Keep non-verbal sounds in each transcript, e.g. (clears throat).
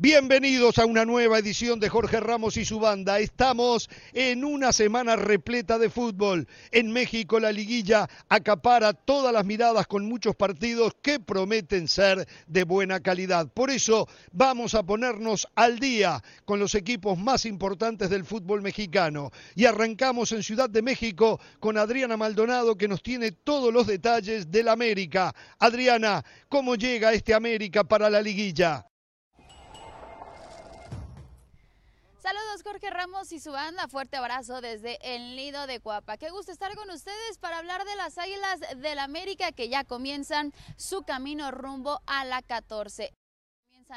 Bienvenidos a una nueva edición de Jorge Ramos y su banda. Estamos en una semana repleta de fútbol. En México la liguilla acapara todas las miradas con muchos partidos que prometen ser de buena calidad. Por eso vamos a ponernos al día con los equipos más importantes del fútbol mexicano. Y arrancamos en Ciudad de México con Adriana Maldonado que nos tiene todos los detalles del América. Adriana, ¿cómo llega este América para la liguilla? Saludos Jorge Ramos y su banda, fuerte abrazo desde el nido de Cuapa. Qué gusto estar con ustedes para hablar de las Águilas del América que ya comienzan su camino rumbo a la 14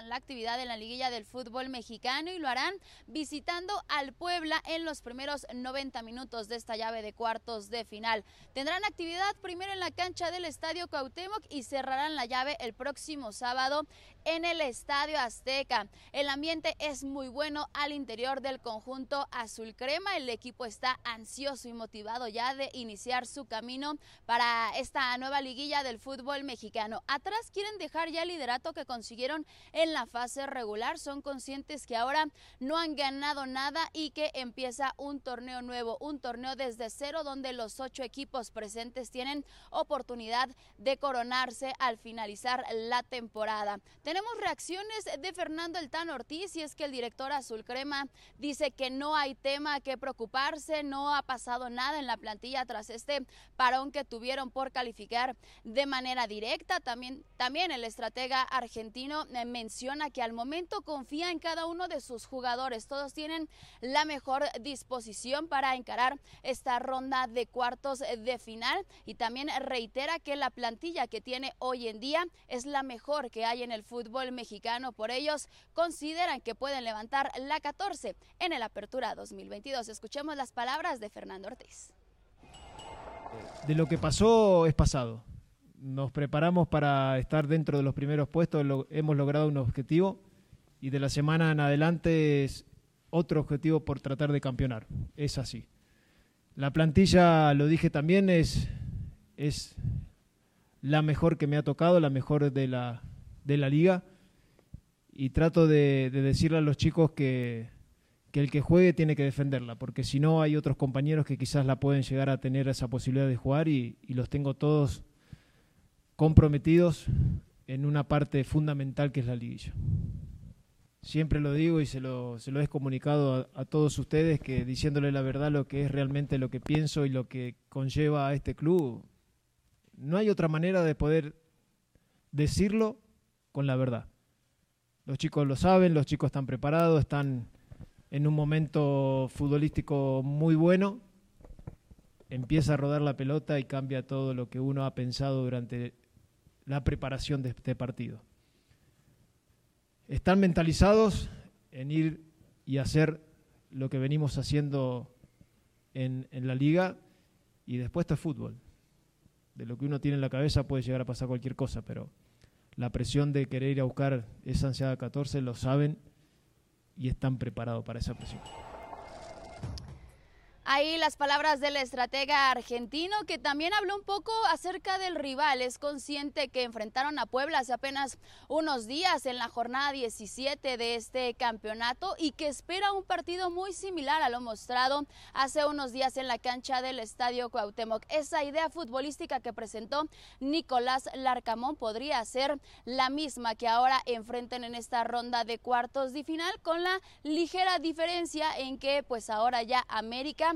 la actividad en la liguilla del fútbol mexicano y lo harán visitando al Puebla en los primeros 90 minutos de esta llave de cuartos de final. Tendrán actividad primero en la cancha del Estadio Cuauhtémoc y cerrarán la llave el próximo sábado en el Estadio Azteca. El ambiente es muy bueno al interior del conjunto azul crema. El equipo está ansioso y motivado ya de iniciar su camino para esta nueva liguilla del fútbol mexicano. Atrás quieren dejar ya el liderato que consiguieron en la fase regular. Son conscientes que ahora no han ganado nada y que empieza un torneo nuevo, un torneo desde cero donde los ocho equipos presentes tienen oportunidad de coronarse al finalizar la temporada. Tenemos reacciones de Fernando El Tan Ortiz y es que el director Azul Crema dice que no hay tema que preocuparse, no ha pasado nada en la plantilla tras este parón que tuvieron por calificar de manera directa. También, también el estratega argentino menciona menciona que al momento confía en cada uno de sus jugadores. Todos tienen la mejor disposición para encarar esta ronda de cuartos de final y también reitera que la plantilla que tiene hoy en día es la mejor que hay en el fútbol mexicano. Por ellos consideran que pueden levantar la 14 en el Apertura 2022. Escuchemos las palabras de Fernando Ortiz. De lo que pasó es pasado nos preparamos para estar dentro de los primeros puestos, hemos logrado un objetivo y de la semana en adelante es otro objetivo por tratar de campeonar. Es así. La plantilla, lo dije también, es, es la mejor que me ha tocado, la mejor de la, de la liga. Y trato de, decirle a los chicos que, que, el que juegue tiene que defenderla, porque si no hay otros compañeros que quizás la pueden llegar a tener esa posibilidad de jugar y, los tengo todos comprometidos en una parte fundamental que es la liguilla. Siempre lo digo y se lo, se lo he comunicado a, todos ustedes que diciéndole la verdad lo que es realmente lo que pienso y lo que conlleva a este club, no hay otra manera de poder decirlo con la verdad. Los chicos lo saben, los chicos están preparados, están en un momento futbolístico muy bueno. Empieza a rodar la pelota y cambia todo lo que uno ha pensado durante la preparación de este partido. Están mentalizados en ir y hacer lo que venimos haciendo en, la liga y después esto es fútbol. De lo que uno tiene en la cabeza puede llegar a pasar cualquier cosa, pero la presión de querer ir a buscar esa ansiada 14 lo saben y están preparados para esa presión. Ahí las palabras del estratega argentino que también habló un poco acerca del rival. Es consciente que enfrentaron a Puebla hace apenas unos días en la jornada 17 de este campeonato y que espera un partido muy similar a lo mostrado hace unos días en la cancha del Estadio Cuauhtémoc. Esa idea futbolística que presentó Nicolás Larcamón podría ser la misma que ahora enfrenten en esta ronda de cuartos de final con la ligera diferencia en que pues ahora ya América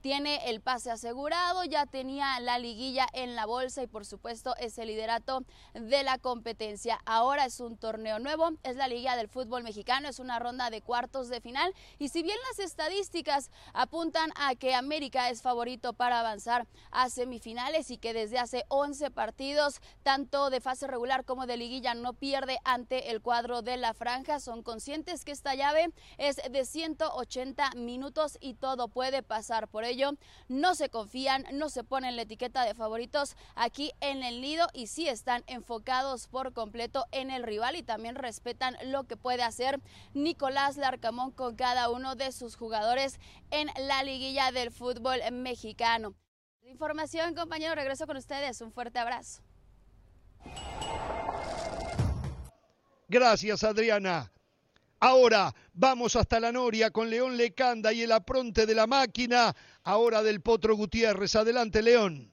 tiene el pase asegurado, ya tenía la liguilla en la bolsa y por supuesto es el liderato de la competencia. Ahora es un torneo nuevo, es la liga del fútbol mexicano, es una ronda de cuartos de final y si bien las estadísticas apuntan a que América es favorito para avanzar a semifinales y que desde hace 11 partidos, tanto de fase regular como de liguilla, no pierde ante el cuadro de la franja, son conscientes que esta llave es de 180 minutos y todo puede pasar por ello, no se confían, no se ponen la etiqueta de favoritos aquí en el nido y sí están enfocados por completo en el rival y también respetan lo que puede hacer Nicolás Larcamón con cada uno de sus jugadores en la liguilla del fútbol mexicano. Información, compañero, regreso con ustedes. Un fuerte abrazo. Gracias, Adriana. Ahora vamos hasta la Noria con León Lecanda y el apronte de la máquina. Ahora del Potro Gutiérrez. Adelante, León.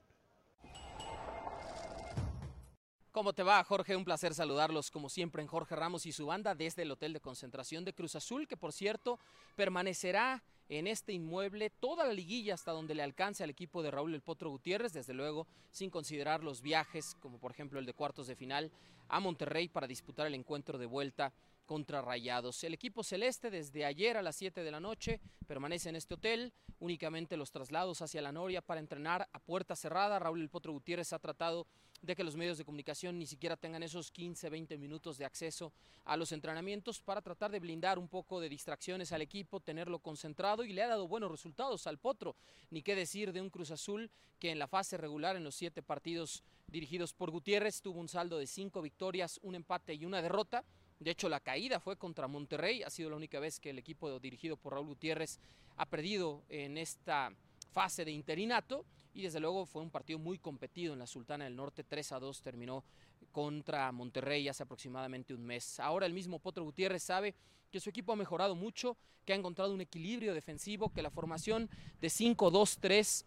¿Cómo te va, Jorge? Un placer saludarlos como siempre en Jorge Ramos y su banda desde el Hotel de Concentración de Cruz Azul, que por cierto permanecerá en este inmueble toda la liguilla hasta donde le alcance al equipo de Raúl El Potro Gutiérrez, desde luego sin considerar los viajes, como por ejemplo el de cuartos de final a Monterrey para disputar el encuentro de vuelta contra Rayados. El equipo celeste desde ayer a las 7 de la noche permanece en este hotel, únicamente los traslados hacia la Noria para entrenar a puerta cerrada. Raúl El Potro Gutiérrez ha tratado de que los medios de comunicación ni siquiera tengan esos 15, 20 minutos de acceso a los entrenamientos para tratar de blindar un poco de distracciones al equipo, tenerlo concentrado y le ha dado buenos resultados al Potro. Ni qué decir de un Cruz Azul que en la fase regular en los siete partidos dirigidos por Gutiérrez tuvo un saldo de cinco victorias, un empate y una derrota de hecho, la caída fue contra Monterrey. Ha sido la única vez que el equipo dirigido por Raúl Gutiérrez ha perdido en esta fase de interinato. Y desde luego fue un partido muy competido en la Sultana del Norte. 3 a 2 terminó contra Monterrey hace aproximadamente un mes. Ahora el mismo Potro Gutiérrez sabe que su equipo ha mejorado mucho, que ha encontrado un equilibrio defensivo, que la formación de 5-2-3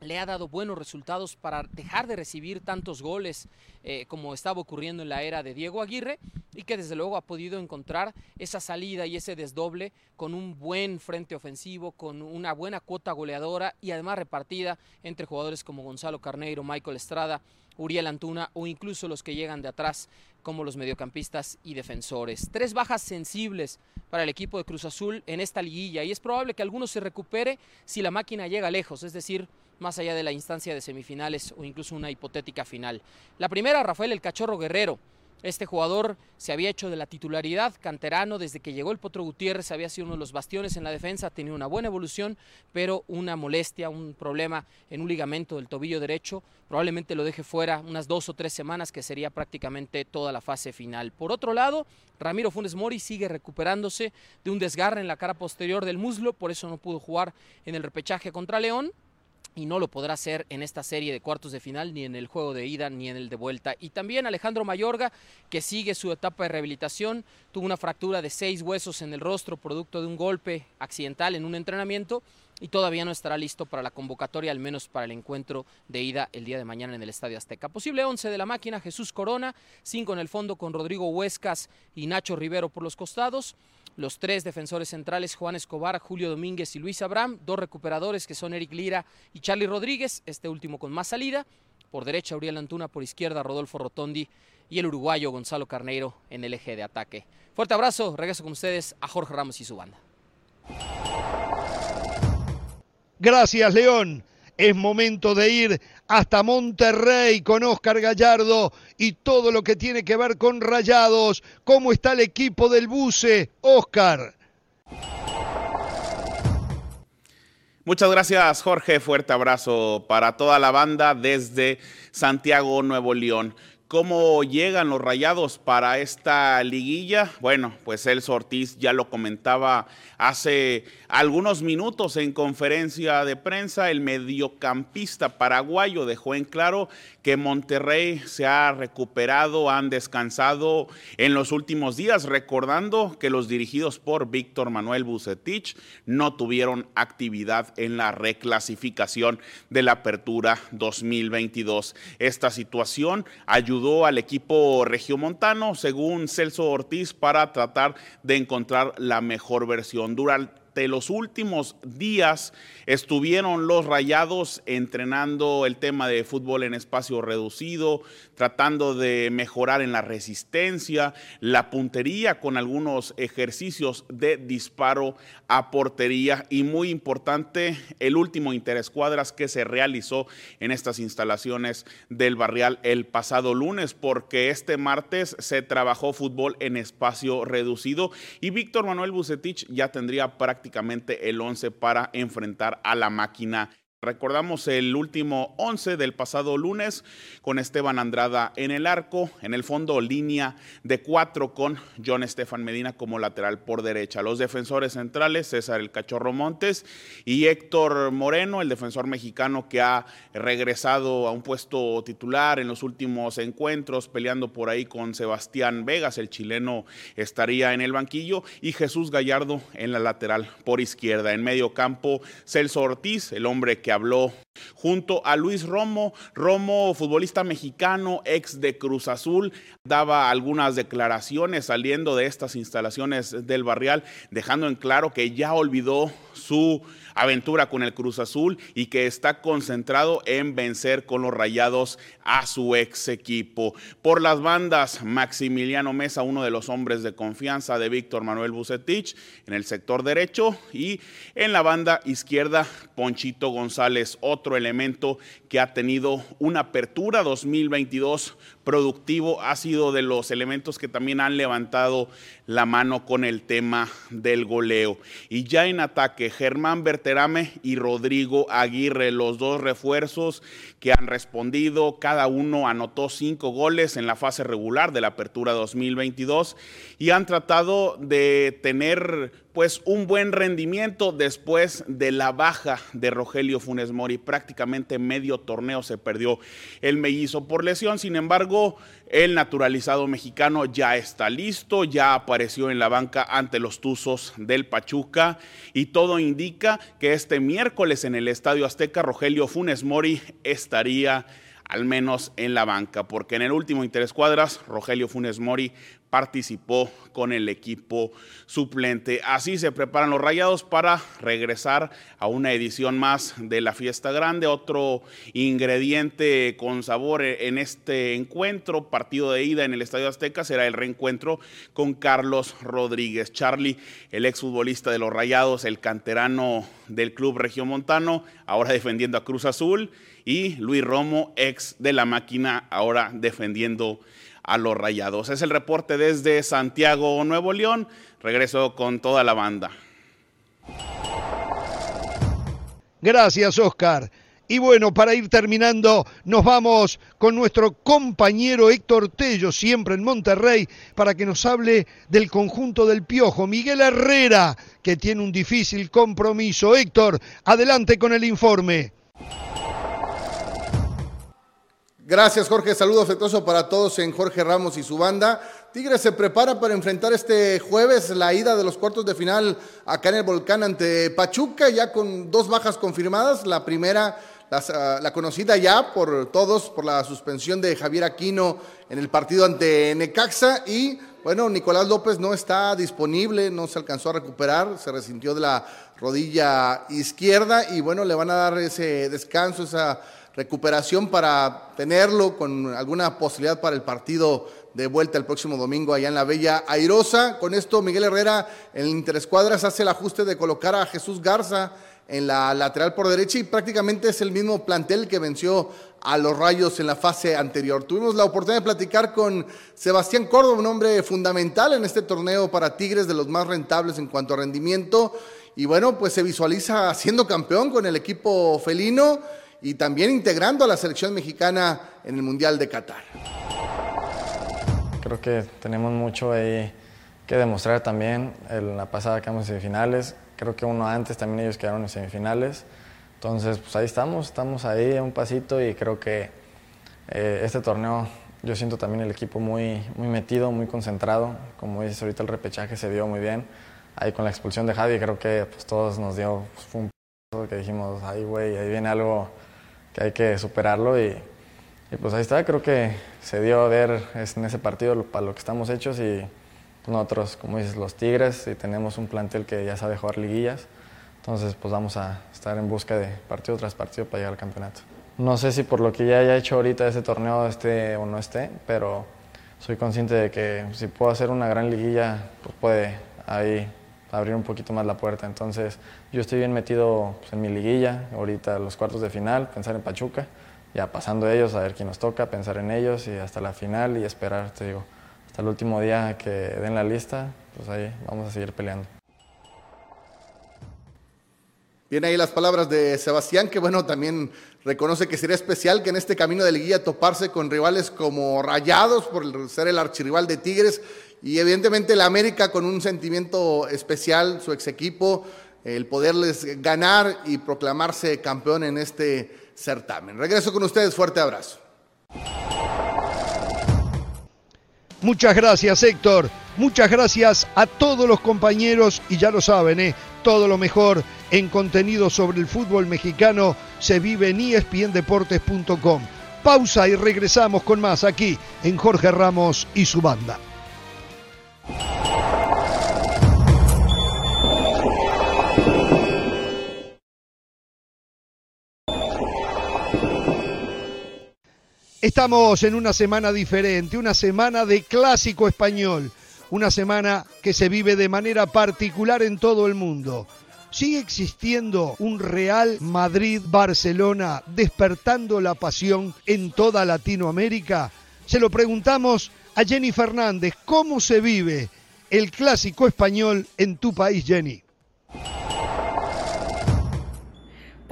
le ha dado buenos resultados para dejar de recibir tantos goles eh, como estaba ocurriendo en la era de Diego Aguirre y que desde luego ha podido encontrar esa salida y ese desdoble con un buen frente ofensivo, con una buena cuota goleadora y además repartida entre jugadores como Gonzalo Carneiro, Michael Estrada, Uriel Antuna o incluso los que llegan de atrás como los mediocampistas y defensores. Tres bajas sensibles para el equipo de Cruz Azul en esta liguilla y es probable que alguno se recupere si la máquina llega lejos, es decir, más allá de la instancia de semifinales o incluso una hipotética final. La primera, Rafael el Cachorro Guerrero. Este jugador se había hecho de la titularidad canterano desde que llegó el Potro Gutiérrez, había sido uno de los bastiones en la defensa, tenía una buena evolución, pero una molestia, un problema en un ligamento del tobillo derecho, probablemente lo deje fuera unas dos o tres semanas, que sería prácticamente toda la fase final. Por otro lado, Ramiro Funes Mori sigue recuperándose de un desgarre en la cara posterior del muslo, por eso no pudo jugar en el repechaje contra León y no lo podrá hacer en esta serie de cuartos de final, ni en el juego de ida, ni en el de vuelta. Y también Alejandro Mayorga, que sigue su etapa de rehabilitación, tuvo una fractura de seis huesos en el rostro, producto de un golpe accidental en un entrenamiento, y todavía no estará listo para la convocatoria, al menos para el encuentro de ida el día de mañana en el Estadio Azteca. Posible 11 de la máquina, Jesús Corona, 5 en el fondo con Rodrigo Huescas y Nacho Rivero por los costados. Los tres defensores centrales, Juan Escobar, Julio Domínguez y Luis Abraham. Dos recuperadores que son Eric Lira y Charlie Rodríguez, este último con más salida. Por derecha, Uriel Antuna, por izquierda, Rodolfo Rotondi y el uruguayo Gonzalo Carneiro en el eje de ataque. Fuerte abrazo, regreso con ustedes a Jorge Ramos y su banda. Gracias, León. Es momento de ir hasta Monterrey con Oscar Gallardo y todo lo que tiene que ver con Rayados. ¿Cómo está el equipo del Buce? Oscar. Muchas gracias Jorge, fuerte abrazo para toda la banda desde Santiago, Nuevo León. ¿Cómo llegan los rayados para esta liguilla? Bueno, pues el Ortiz ya lo comentaba hace algunos minutos en conferencia de prensa. El mediocampista paraguayo dejó en claro que Monterrey se ha recuperado, han descansado en los últimos días, recordando que los dirigidos por Víctor Manuel Bucetich no tuvieron actividad en la reclasificación de la apertura 2022. Esta situación ayudó al equipo regiomontano, según Celso Ortiz, para tratar de encontrar la mejor versión. Los últimos días estuvieron los rayados entrenando el tema de fútbol en espacio reducido, tratando de mejorar en la resistencia, la puntería con algunos ejercicios de disparo a portería y muy importante el último interescuadras que se realizó en estas instalaciones del barrial el pasado lunes porque este martes se trabajó fútbol en espacio reducido. Y Víctor Manuel Bucetich ya tendría prácticamente prácticamente el 11 para enfrentar a la máquina Recordamos el último 11 del pasado lunes con Esteban Andrada en el arco, en el fondo línea de cuatro con John Estefan Medina como lateral por derecha. Los defensores centrales, César el Cachorro Montes y Héctor Moreno, el defensor mexicano que ha regresado a un puesto titular en los últimos encuentros, peleando por ahí con Sebastián Vegas, el chileno estaría en el banquillo, y Jesús Gallardo en la lateral por izquierda. En medio campo, Celso Ortiz, el hombre que habló junto a Luis Romo. Romo, futbolista mexicano, ex de Cruz Azul, daba algunas declaraciones saliendo de estas instalaciones del barrial, dejando en claro que ya olvidó su aventura con el Cruz Azul y que está concentrado en vencer con los rayados a su ex equipo. Por las bandas, Maximiliano Mesa, uno de los hombres de confianza de Víctor Manuel Bucetich en el sector derecho y en la banda izquierda, Ponchito González, otro elemento que ha tenido una apertura 2022 productivo, ha sido de los elementos que también han levantado la mano con el tema del goleo. Y ya en ataque, Germán Berterame y Rodrigo Aguirre, los dos refuerzos que han respondido, cada uno anotó cinco goles en la fase regular de la apertura 2022 y han tratado de tener pues un buen rendimiento después de la baja de Rogelio Funes Mori. Prácticamente medio torneo se perdió el mellizo por lesión. Sin embargo, el naturalizado mexicano ya está listo, ya apareció en la banca ante los Tuzos del Pachuca y todo indica que este miércoles en el Estadio Azteca Rogelio Funes Mori estaría al menos en la banca, porque en el último Interescuadras Rogelio Funes Mori participó con el equipo suplente. Así se preparan los Rayados para regresar a una edición más de la fiesta grande. Otro ingrediente con sabor en este encuentro, partido de ida en el Estadio Azteca, será el reencuentro con Carlos Rodríguez. Charlie, el exfutbolista de los Rayados, el canterano del club regiomontano, ahora defendiendo a Cruz Azul, y Luis Romo, ex de la máquina, ahora defendiendo a los Rayados. Es el reporte desde Santiago, Nuevo León. Regreso con toda la banda. Gracias, Oscar. Y bueno, para ir terminando, nos vamos con nuestro compañero Héctor Tello, siempre en Monterrey, para que nos hable del conjunto del Piojo. Miguel Herrera, que tiene un difícil compromiso. Héctor, adelante con el informe. Gracias, Jorge. Saludo afectuoso para todos en Jorge Ramos y su banda. Tigres se prepara para enfrentar este jueves la ida de los cuartos de final acá en el Volcán ante Pachuca, ya con dos bajas confirmadas. La primera, la, la conocida ya por todos, por la suspensión de Javier Aquino en el partido ante Necaxa. Y bueno, Nicolás López no está disponible, no se alcanzó a recuperar, se resintió de la rodilla izquierda y bueno, le van a dar ese descanso, esa recuperación para tenerlo con alguna posibilidad para el partido de vuelta el próximo domingo allá en la Bella Airosa. Con esto Miguel Herrera en Interescuadras hace el ajuste de colocar a Jesús Garza en la lateral por derecha y prácticamente es el mismo plantel que venció a los Rayos en la fase anterior. Tuvimos la oportunidad de platicar con Sebastián Córdoba, un hombre fundamental en este torneo para Tigres, de los más rentables en cuanto a rendimiento. Y bueno, pues se visualiza siendo campeón con el equipo felino y también integrando a la selección mexicana en el Mundial de Qatar. Creo que tenemos mucho ahí que demostrar también. En la pasada quedamos en semifinales, creo que uno antes también ellos quedaron en semifinales. Entonces, pues ahí estamos, estamos ahí un pasito y creo que eh, este torneo yo siento también el equipo muy, muy metido, muy concentrado. Como dices, ahorita el repechaje se dio muy bien. Ahí con la expulsión de Javi creo que pues, todos nos dio pues, un que dijimos, ay güey, ahí viene algo que hay que superarlo y, pues ahí está, creo que se dio a ver en ese partido para lo que estamos hechos y nosotros, como dices, los Tigres y tenemos un plantel que ya sabe jugar liguillas, entonces pues vamos a estar en busca de partido tras partido para llegar al campeonato. No sé si por lo que ya haya hecho ahorita ese torneo esté o no esté, pero soy consciente de que si puedo hacer una gran liguilla, pues puede ahí abrir un poquito más la puerta. Entonces, yo estoy bien metido pues, en mi liguilla, ahorita los cuartos de final, pensar en Pachuca, ya pasando ellos, a ver quién nos toca, pensar en ellos y hasta la final y esperar, te digo, hasta el último día que den la lista, pues ahí vamos a seguir peleando. Bien ahí las palabras de Sebastián, que bueno, también reconoce que sería especial que en este camino de liguilla toparse con rivales como Rayados, por ser el archirrival de Tigres, y evidentemente la América con un sentimiento especial, su ex equipo, el poderles ganar y proclamarse campeón en este certamen. Regreso con ustedes, fuerte abrazo. Muchas gracias Héctor, muchas gracias a todos los compañeros y ya lo saben, ¿eh? todo lo mejor en contenido sobre el fútbol mexicano se vive en espndeportes.com. Pausa y regresamos con más aquí en Jorge Ramos y su banda. Estamos en una semana diferente, una semana de clásico español, una semana que se vive de manera particular en todo el mundo. ¿Sigue existiendo un Real Madrid-Barcelona despertando la pasión en toda Latinoamérica? Se lo preguntamos a Jenny Fernández, ¿cómo se vive el clásico español en tu país, Jenny?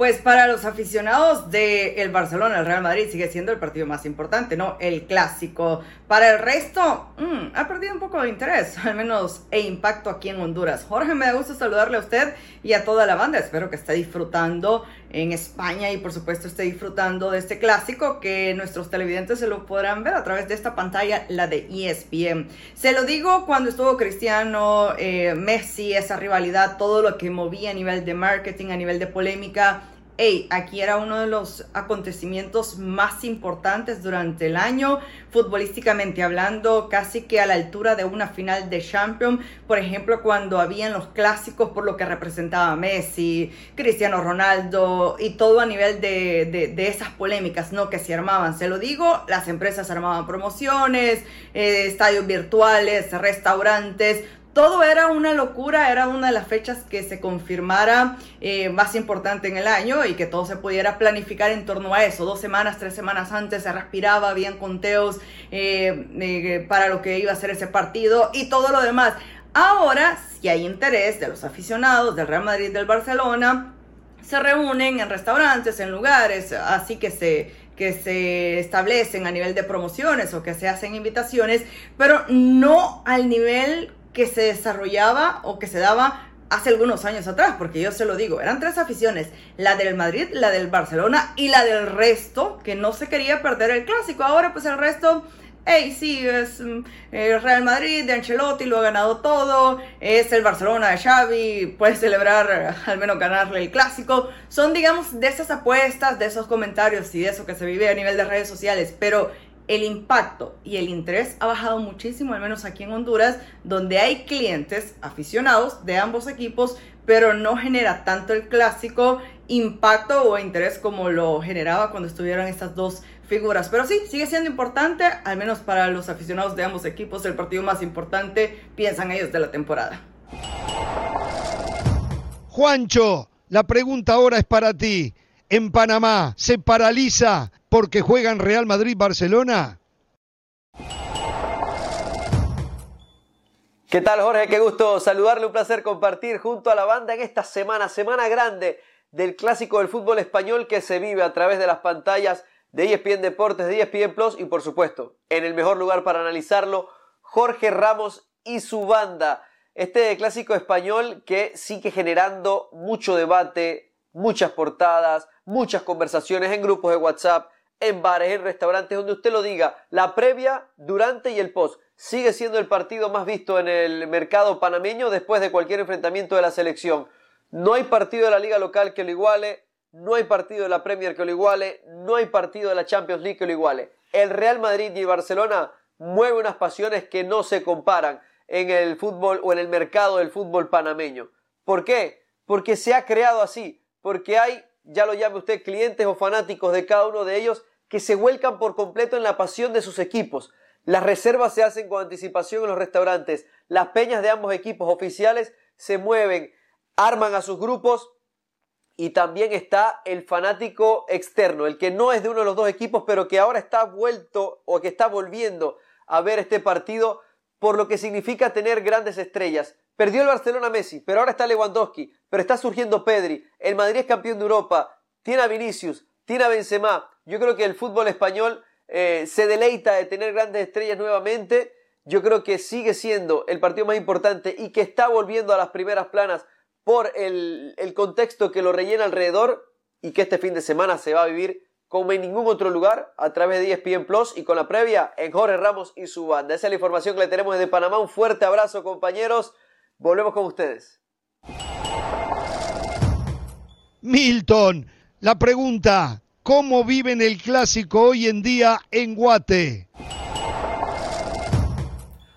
Pues para los aficionados del el Barcelona, el Real Madrid sigue siendo el partido más importante, ¿no? El clásico. Para el resto, mm, ha perdido un poco de interés, (laughs) al menos e impacto aquí en Honduras. Jorge, me da gusto saludarle a usted y a toda la banda. Espero que esté disfrutando en España y por supuesto esté disfrutando de este clásico que nuestros televidentes se lo podrán ver a través de esta pantalla, la de ESPN. Se lo digo cuando estuvo Cristiano, eh, Messi, esa rivalidad, todo lo que movía a nivel de marketing, a nivel de polémica hey, aquí era uno de los acontecimientos más importantes durante el año, futbolísticamente hablando, casi que a la altura de una final de Champions, por ejemplo, cuando habían los clásicos por lo que representaba Messi, Cristiano Ronaldo y todo a nivel de, esas polémicas, ¿no? Que se armaban, se lo digo, las empresas armaban promociones, eh, estadios virtuales, restaurantes, todo era una locura, era una de las fechas que se confirmara eh, más importante en el año y que todo se pudiera planificar en torno a eso. Dos semanas, tres semanas antes se respiraba, habían conteos eh, eh, para lo que iba a ser ese partido y todo lo demás. Ahora, si hay interés de los aficionados del Real Madrid del Barcelona, se reúnen en restaurantes, en lugares, así que se, que se establecen a nivel de promociones o que se hacen invitaciones, pero no al nivel que se desarrollaba o que se daba hace algunos años atrás, porque yo se lo digo, eran tres aficiones, la del Madrid, la del Barcelona y la del resto, que no se quería perder el clásico. Ahora pues el resto, hey, sí, es mm, el Real Madrid de Ancelotti, lo ha ganado todo, es el Barcelona de Xavi, puede celebrar, (laughs) al menos ganarle el clásico. Son, digamos, de esas apuestas, de esos comentarios y de eso que se vive a nivel de redes sociales, pero el impacto y el interés ha bajado muchísimo, al menos aquí en Honduras, donde hay clientes aficionados de ambos equipos, pero no genera tanto el clásico impacto o interés como lo generaba cuando estuvieron estas dos figuras. Pero sí, sigue siendo importante, al menos para los aficionados de ambos equipos, el partido más importante, piensan ellos, de la temporada. Juancho, la pregunta ahora es para ti. En Panamá, ¿se paraliza porque juegan Real Madrid-Barcelona? ¿Qué tal Jorge? Qué gusto saludarle, un placer compartir junto a la banda en esta semana, semana grande del clásico del fútbol español que se vive a través de las pantallas de ESPN Deportes, de ESPN Plus y por supuesto, en el mejor lugar para analizarlo, Jorge Ramos y su banda. Este clásico español que sigue generando mucho debate, muchas portadas, muchas conversaciones en grupos de WhatsApp, en bares, en restaurantes, donde usted lo diga, la previa, durante y el post. Sigue siendo el partido más visto en el mercado panameño después de cualquier enfrentamiento de la selección. No hay partido de la liga local que lo iguale, no hay partido de la Premier que lo iguale, no hay partido de la Champions League que lo iguale. El Real Madrid y el Barcelona mueven unas pasiones que no se comparan en el fútbol o en el mercado del fútbol panameño. ¿Por qué? Porque se ha creado así, porque hay, ya lo llame usted, clientes o fanáticos de cada uno de ellos que se vuelcan por completo en la pasión de sus equipos. Las reservas se hacen con anticipación en los restaurantes. Las peñas de ambos equipos oficiales se mueven, arman a sus grupos y también está el fanático externo, el que no es de uno de los dos equipos, pero que ahora está vuelto o que está volviendo a ver este partido por lo que significa tener grandes estrellas. Perdió el Barcelona Messi, pero ahora está Lewandowski, pero está surgiendo Pedri. El Madrid es campeón de Europa, tiene a Vinicius, tiene a Benzema. Yo creo que el fútbol español eh, se deleita de tener grandes estrellas nuevamente. Yo creo que sigue siendo el partido más importante y que está volviendo a las primeras planas por el, el contexto que lo rellena alrededor y que este fin de semana se va a vivir como en ningún otro lugar a través de ESPN Plus y con la previa en Jorge Ramos y su banda. Esa es la información que le tenemos desde Panamá. Un fuerte abrazo, compañeros. Volvemos con ustedes. Milton, la pregunta, ¿cómo viven el clásico hoy en día en Guate?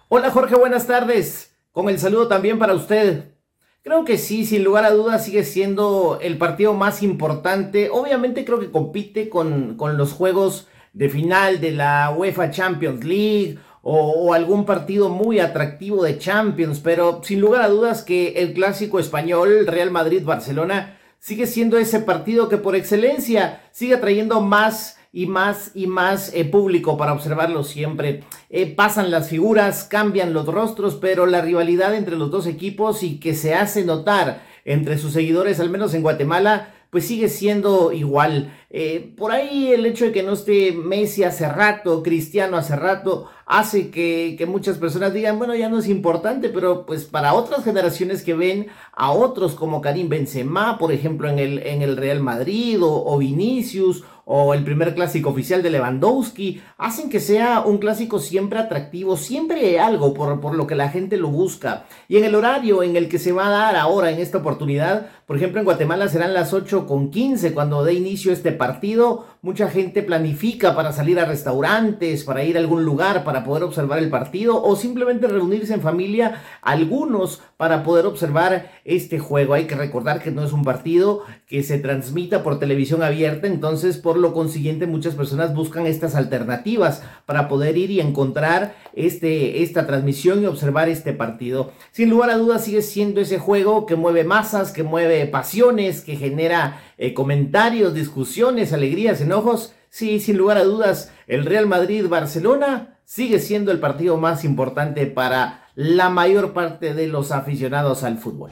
Hola Jorge, buenas tardes. Con el saludo también para usted. Creo que sí, sin lugar a dudas sigue siendo el partido más importante. Obviamente creo que compite con, con los juegos de final de la UEFA Champions League o, algún partido muy atractivo de Champions, pero sin lugar a dudas que el clásico español Real Madrid-Barcelona sigue siendo ese partido que por excelencia sigue trayendo más y más y más eh, público para observarlo siempre. Eh, pasan las figuras, cambian los rostros, pero la rivalidad entre los dos equipos y que se hace notar entre sus seguidores, al menos en Guatemala, pues sigue siendo igual. Eh, por ahí el hecho de que no esté Messi hace rato, Cristiano hace rato, hace que, muchas personas digan, bueno, ya no es importante, pero pues para otras generaciones que ven a otros como Karim Benzema, por ejemplo, en el, en el Real Madrid, o, o Vinicius, o el primer clásico oficial de Lewandowski, hacen que sea un clásico siempre atractivo, siempre algo por, por, lo que la gente lo busca. Y en el horario en el que se va a dar ahora en esta oportunidad, por ejemplo en Guatemala serán las 8 con 15 cuando dé inicio este partido, mucha gente planifica para salir a restaurantes, para ir a algún lugar, para poder observar el partido o simplemente reunirse en familia, algunos para poder observar este juego. Hay que recordar que no es un partido que se transmita por televisión abierta, entonces por lo consiguiente muchas personas buscan estas alternativas para poder ir y encontrar este, esta transmisión y observar este partido. Sin lugar a dudas sigue siendo ese juego que mueve masas, que mueve pasiones, que genera eh, comentarios, discusiones, alegrías, enojos. Sí, sin lugar a dudas, el Real Madrid-Barcelona sigue siendo el partido más importante para la mayor parte de los aficionados al fútbol.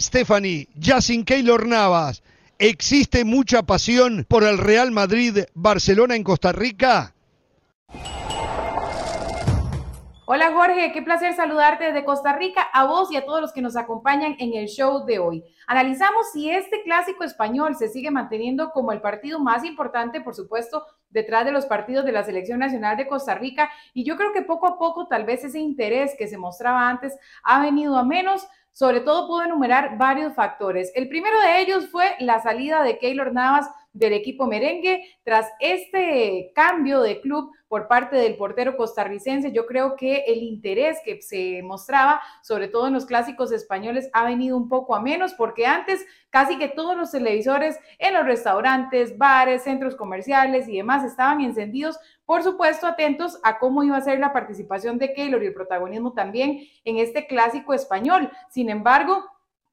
Stephanie, ya sin Keylor Navas, ¿existe mucha pasión por el Real Madrid-Barcelona en Costa Rica? Hola Jorge, qué placer saludarte desde Costa Rica, a vos y a todos los que nos acompañan en el show de hoy. Analizamos si este clásico español se sigue manteniendo como el partido más importante, por supuesto, detrás de los partidos de la Selección Nacional de Costa Rica. Y yo creo que poco a poco tal vez ese interés que se mostraba antes ha venido a menos. Sobre todo puedo enumerar varios factores. El primero de ellos fue la salida de Keylor Navas del equipo merengue. Tras este cambio de club por parte del portero costarricense, yo creo que el interés que se mostraba, sobre todo en los clásicos españoles, ha venido un poco a menos, porque antes casi que todos los televisores en los restaurantes, bares, centros comerciales y demás estaban encendidos, por supuesto, atentos a cómo iba a ser la participación de Keylor y el protagonismo también en este clásico español. Sin embargo,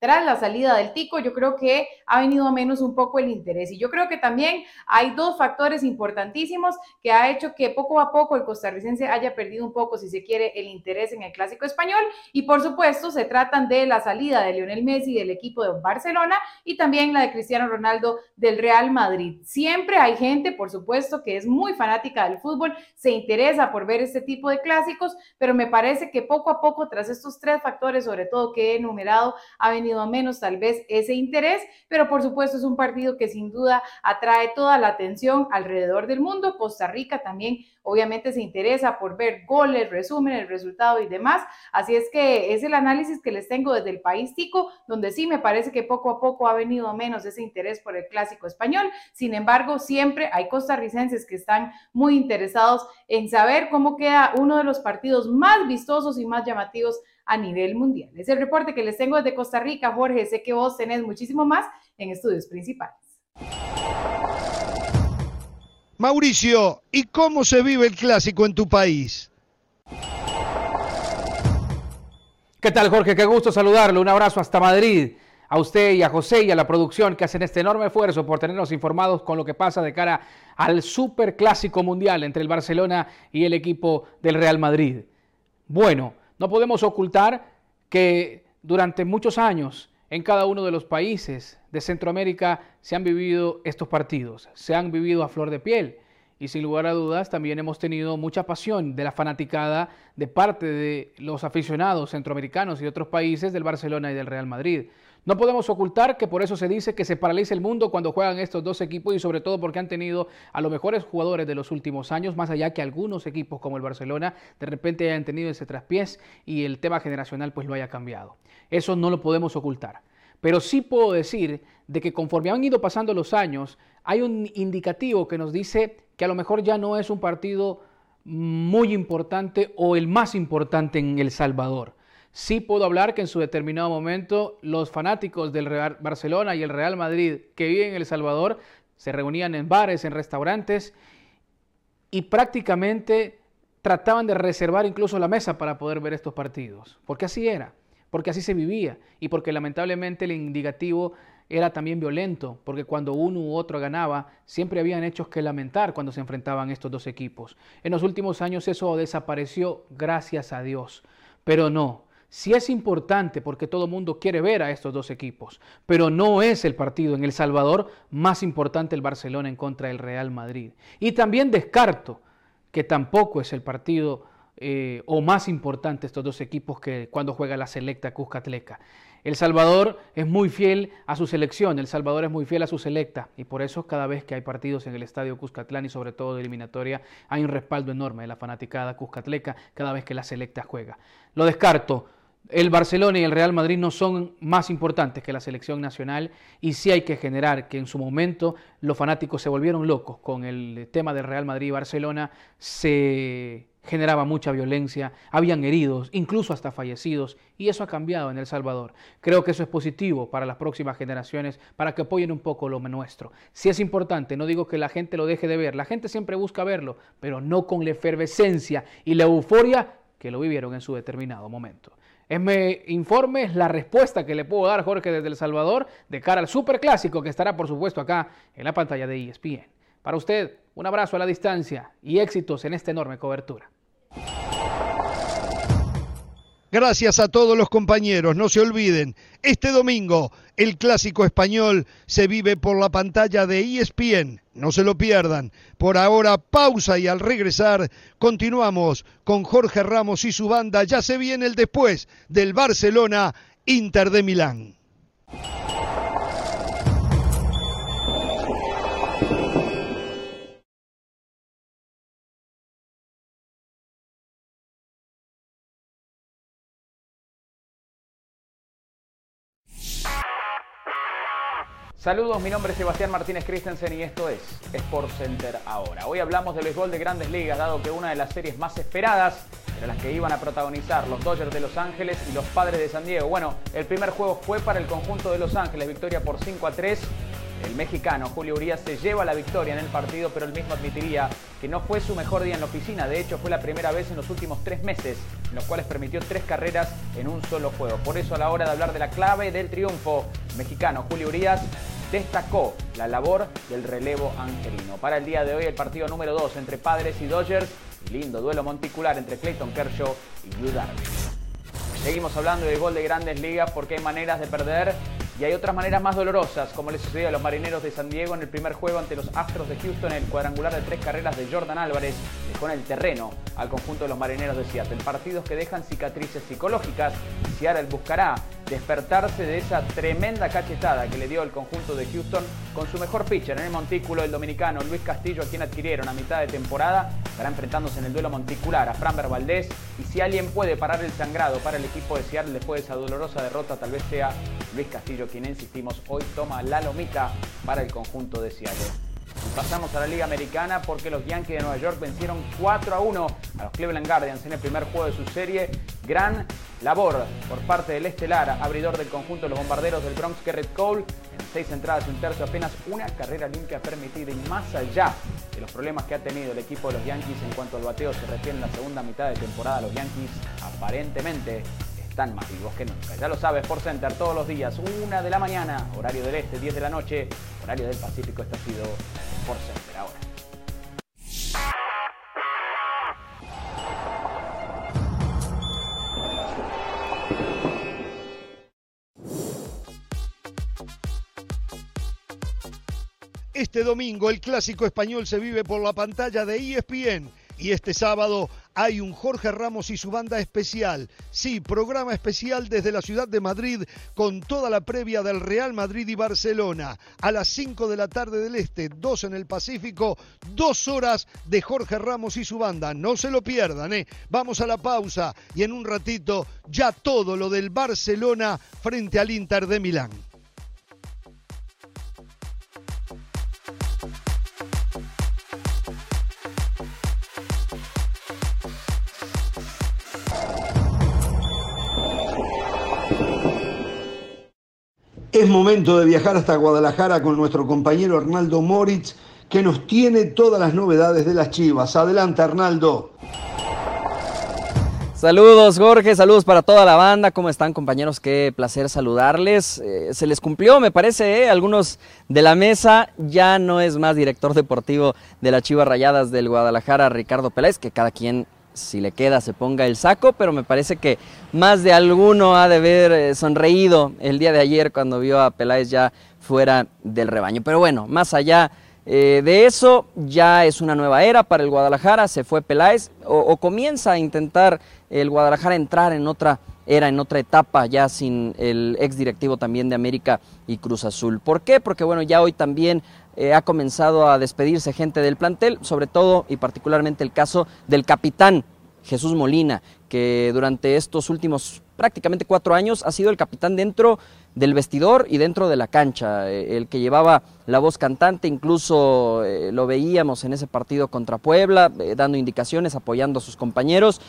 tras la salida del Tico, yo creo que ha venido a menos un poco el interés. Y yo creo que también hay dos factores importantísimos que ha hecho que poco a poco el costarricense haya perdido un poco, si se quiere, el interés en el clásico español. Y por supuesto, se tratan de la salida de Lionel Messi del equipo de Barcelona y también la de Cristiano Ronaldo del Real Madrid. Siempre hay gente, por supuesto, que es muy fanática del fútbol, se interesa por ver este tipo de clásicos, pero me parece que poco a poco, tras estos tres factores, sobre todo que he enumerado, ha venido a menos tal vez ese interés, pero por supuesto es un partido que sin duda atrae toda la atención alrededor del mundo. Costa Rica también obviamente se interesa por ver goles, resumen, el resultado y demás. Así es que es el análisis que les tengo desde el país tico, donde sí me parece que poco a poco ha venido a menos ese interés por el clásico español. Sin embargo, siempre hay costarricenses que están muy interesados en saber cómo queda uno de los partidos más vistosos y más llamativos a nivel mundial. Es el reporte que les tengo desde Costa Rica, Jorge. Sé que vos tenés muchísimo más en estudios principales. Mauricio, ¿y cómo se vive el clásico en tu país? ¿Qué tal, Jorge? Qué gusto saludarlo. Un abrazo hasta Madrid. A usted y a José y a la producción que hacen este enorme esfuerzo por tenernos informados con lo que pasa de cara al super clásico mundial entre el Barcelona y el equipo del Real Madrid. Bueno, No podemos ocultar que durante muchos años en cada uno de los países de Centroamérica se han vivido estos partidos, se han vivido a flor de piel. Y sin lugar a dudas también hemos tenido mucha pasión de la fanaticada de parte de los aficionados centroamericanos y otros países del Barcelona y del Real Madrid. No podemos ocultar que por eso se dice que se paraliza el mundo cuando juegan estos dos equipos y sobre todo porque han tenido a los mejores jugadores de los últimos años, más allá que algunos equipos como el Barcelona de repente hayan tenido ese traspiés y el tema generacional pues lo haya cambiado. Eso no lo podemos ocultar. Pero sí puedo decir de que conforme han ido pasando los años, hay un indicativo que nos dice que a lo mejor ya no es un partido muy importante o el más importante en El Salvador. Sí puedo hablar que en su determinado momento los fanáticos del Real Barcelona y el Real Madrid que viven en El Salvador se reunían en bares, en restaurantes y prácticamente trataban de reservar incluso la mesa para poder ver estos partidos, porque así era, porque así se vivía y porque lamentablemente el indicativo era también violento, porque cuando uno u otro ganaba, siempre habían hechos que lamentar cuando se enfrentaban estos dos equipos. En los últimos años eso desapareció, gracias a Dios, pero no, Sí es importante porque todo el mundo quiere ver a estos dos equipos, pero no es el partido en El Salvador más importante el Barcelona en contra del Real Madrid. Y también descarto que tampoco es el partido eh, o más importante estos dos equipos que cuando juega la selecta Cuscatleca. El Salvador es muy fiel a su selección, El Salvador es muy fiel a su selecta y por eso cada vez que hay partidos en el estadio Cuscatlán y sobre todo de eliminatoria hay un respaldo enorme de la fanaticada Cuscatleca cada vez que la selecta juega. Lo descarto el Barcelona y el Real Madrid no son más importantes que la selección nacional y sí hay que generar que en su momento los fanáticos se volvieron locos con el tema del Real Madrid y Barcelona, se generaba mucha violencia, habían heridos, incluso hasta fallecidos, y eso ha cambiado en El Salvador. Creo que eso es positivo para las próximas generaciones, para que apoyen un poco lo nuestro. Si es importante, no digo que la gente lo deje de ver, la gente siempre busca verlo, pero no con la efervescencia y la euforia que lo vivieron en su determinado momento. Me informe la respuesta que le puedo dar Jorge desde El Salvador de cara al superclásico que estará por supuesto acá en la pantalla de ESPN. Para usted, un abrazo a la distancia y éxitos en esta enorme cobertura. Gracias a todos los compañeros. No se olviden, este domingo el clásico español se vive por la pantalla de ESPN. No se lo pierdan. Por ahora, pausa y al regresar continuamos con Jorge Ramos y su banda. Ya se viene el después del Barcelona Inter de Milán. Saludos, mi nombre es Sebastián Martínez Christensen y esto es Sport Center ahora. Hoy hablamos del béisbol de grandes ligas, dado que una de las series más esperadas era las que iban a protagonizar los Dodgers de Los Ángeles y los Padres de San Diego. Bueno, el primer juego fue para el conjunto de Los Ángeles, victoria por 5 a 3. El mexicano Julio Urias se lleva la victoria en el partido, pero él mismo admitiría que no fue su mejor día en la oficina. De hecho, fue la primera vez en los últimos tres meses en los cuales permitió tres carreras en un solo juego. Por eso, a la hora de hablar de la clave del triunfo mexicano, Julio Urias destacó la labor del relevo angelino. Para el día de hoy el partido número 2 entre Padres y Dodgers, lindo duelo monticular entre Clayton Kershaw y Yu Seguimos hablando de gol de grandes ligas porque hay maneras de perder y hay otras maneras más dolorosas, como le sucedió a los marineros de San Diego en el primer juego ante los Astros de Houston. El cuadrangular de tres carreras de Jordan Álvarez dejó en el terreno al conjunto de los marineros de Seattle. Partidos que dejan cicatrices psicológicas. Seattle buscará despertarse de esa tremenda cachetada que le dio el conjunto de Houston con su mejor pitcher en el montículo, el dominicano Luis Castillo, a quien adquirieron a mitad de temporada. Estará enfrentándose en el duelo monticular a Framber Valdés. Y si alguien puede parar el sangrado para el equipo de Seattle después de esa dolorosa derrota, tal vez sea Luis Castillo, quien insistimos hoy toma la lomita para el conjunto de Seattle. Pasamos a la Liga Americana porque los Yankees de Nueva York vencieron 4 a 1 a los Cleveland Guardians en el primer juego de su serie. Gran labor por parte del estelar, abridor del conjunto de los bombarderos del Bronx, Garrett Cole. En seis entradas y un tercio, apenas una carrera limpia permitida y más allá de los problemas que ha tenido el equipo de los Yankees en cuanto al bateo se refiere en la segunda mitad de temporada, los Yankees aparentemente están más vivos que nunca. Ya lo sabes, por Center todos los días, 1 de la mañana, horario del este, 10 de la noche, horario del Pacífico. Esto ha sido por Center ahora. Este domingo el clásico español se vive por la pantalla de ESPN y este sábado hay un Jorge Ramos y su banda especial. Sí, programa especial desde la ciudad de Madrid con toda la previa del Real Madrid y Barcelona. A las 5 de la tarde del Este, 2 en el Pacífico, dos horas de Jorge Ramos y su banda. No se lo pierdan, ¿eh? Vamos a la pausa y en un ratito ya todo lo del Barcelona frente al Inter de Milán. Es momento de viajar hasta Guadalajara con nuestro compañero Arnaldo Moritz, que nos tiene todas las novedades de las Chivas. Adelante, Arnaldo. Saludos Jorge, saludos para toda la banda, ¿cómo están compañeros? Qué placer saludarles. Eh, se les cumplió, me parece, ¿eh? algunos de la mesa, ya no es más director deportivo de las Chivas Rayadas del Guadalajara, Ricardo Peláez, que cada quien si le queda se ponga el saco, pero me parece que más de alguno ha de haber eh, sonreído el día de ayer cuando vio a Peláez ya fuera del rebaño. Pero bueno, más allá eh, de eso, ya es una nueva era para el Guadalajara, se fue Peláez o, comienza a intentar el Guadalajara entrar en otra era en otra etapa ya sin el ex directivo también de América y Cruz Azul. ¿Por qué? Porque bueno, ya hoy también eh, ha comenzado a despedirse gente del plantel, sobre todo y particularmente el caso del capitán Jesús Molina, que durante estos últimos prácticamente cuatro años ha sido el capitán dentro del vestidor y dentro de la cancha, eh, el que llevaba la voz cantante, incluso eh, lo veíamos en ese partido contra Puebla, dando indicaciones, apoyando a sus compañeros.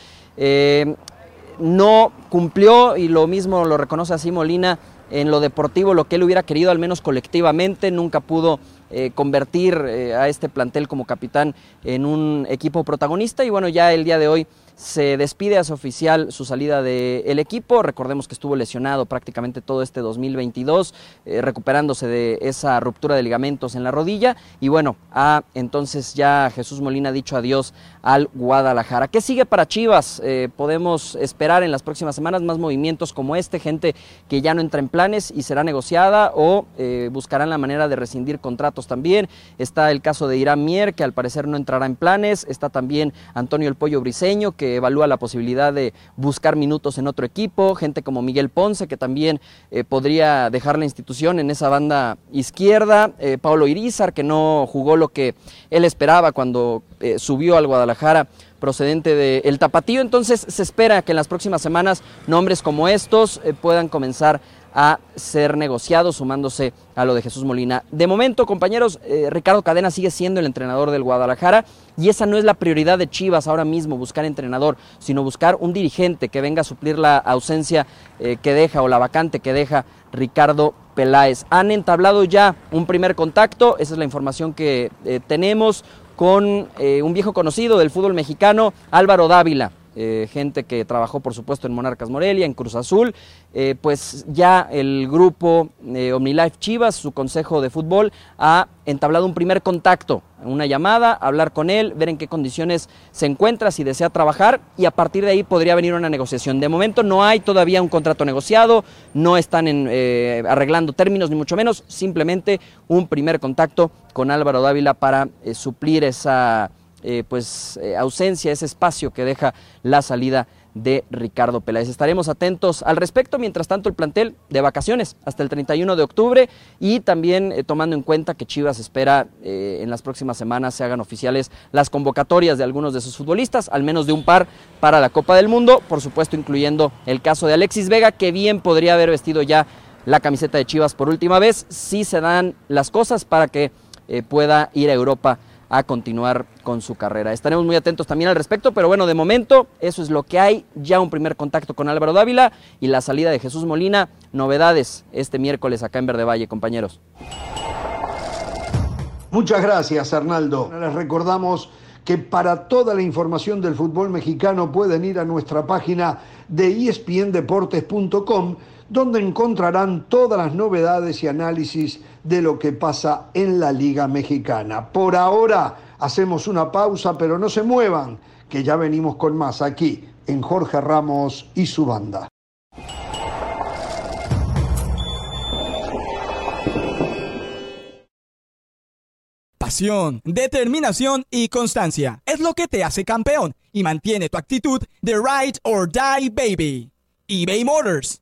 no cumplió, y lo mismo lo reconoce así Molina, en lo deportivo lo que él hubiera querido, al menos colectivamente, nunca pudo eh, convertir eh, a este plantel como capitán en un equipo protagonista. Y bueno, ya el día de hoy se despide, su oficial su salida del equipo. Recordemos que estuvo lesionado prácticamente todo este 2022, eh, recuperándose de esa ruptura de ligamentos en la rodilla. Y bueno, ha entonces ya Jesús Molina dicho adiós al Guadalajara. ¿Qué sigue para Chivas? Eh, podemos esperar en las próximas semanas más movimientos como este, gente que ya no entra en planes y será negociada o eh, buscarán la manera de rescindir contratos también. Está el caso de Irán Mier, que al parecer no entrará en planes. Está también Antonio El Pollo Briseño, que evalúa la posibilidad de buscar minutos en otro equipo, gente como Miguel Ponce, que también eh, podría dejar la institución en esa banda izquierda, eh, Pablo Irizar, que no jugó lo que él esperaba cuando eh, subió al Guadalajara procedente del el Tapatío, entonces se espera que en las próximas semanas nombres como estos puedan comenzar a ser negociado sumándose a lo de Jesús Molina. De momento, compañeros, eh, Ricardo Cadena sigue siendo el entrenador del Guadalajara y esa no es la prioridad de Chivas ahora mismo, buscar entrenador, sino buscar un dirigente que venga a suplir la ausencia eh, que deja o la vacante que deja Ricardo Peláez. Han entablado ya un primer contacto, esa es la información que eh, tenemos con un viejo conocido del fútbol mexicano, Álvaro Dávila. Eh, gente que trabajó por supuesto en Monarcas Morelia, en Cruz Azul, eh, pues ya el grupo eh, OmniLife Chivas, su consejo de fútbol, ha entablado un primer contacto, una llamada, hablar con él, ver en qué condiciones se encuentra, si desea trabajar y a partir de ahí podría venir una negociación. De momento no hay todavía un contrato negociado, no están arreglando términos ni mucho menos, simplemente un primer contacto con Álvaro Dávila para suplir esa eh, pues, eh, ausencia, ese espacio que deja la salida de Ricardo Peláez. Estaremos atentos al respecto, mientras tanto el plantel de vacaciones hasta el 31 de octubre y también eh, tomando en cuenta que Chivas espera en las próximas semanas se hagan oficiales las convocatorias de algunos de sus futbolistas, al menos de un par para la Copa del Mundo, por supuesto incluyendo el caso de Alexis Vega, que bien podría haber vestido ya la camiseta de Chivas por última vez, si se dan las cosas para que pueda ir a Europa a continuar con su carrera. Estaremos muy atentos también al respecto, pero bueno, de momento eso es lo que hay. Ya un primer contacto con Álvaro Dávila y la salida de Jesús Molina. Novedades este miércoles acá en Verde Valle, compañeros. Muchas gracias, Arnaldo. Les recordamos que para toda la información del fútbol mexicano pueden ir a nuestra página de espndeportes.com donde encontrarán todas las novedades y análisis de lo que pasa en la Liga Mexicana. Por ahora hacemos una pausa, pero no se muevan, que ya venimos con más aquí en Jorge Ramos y su banda. Pasión, determinación y constancia es lo que te hace campeón y mantiene tu actitud de ride or die baby. eBay Motors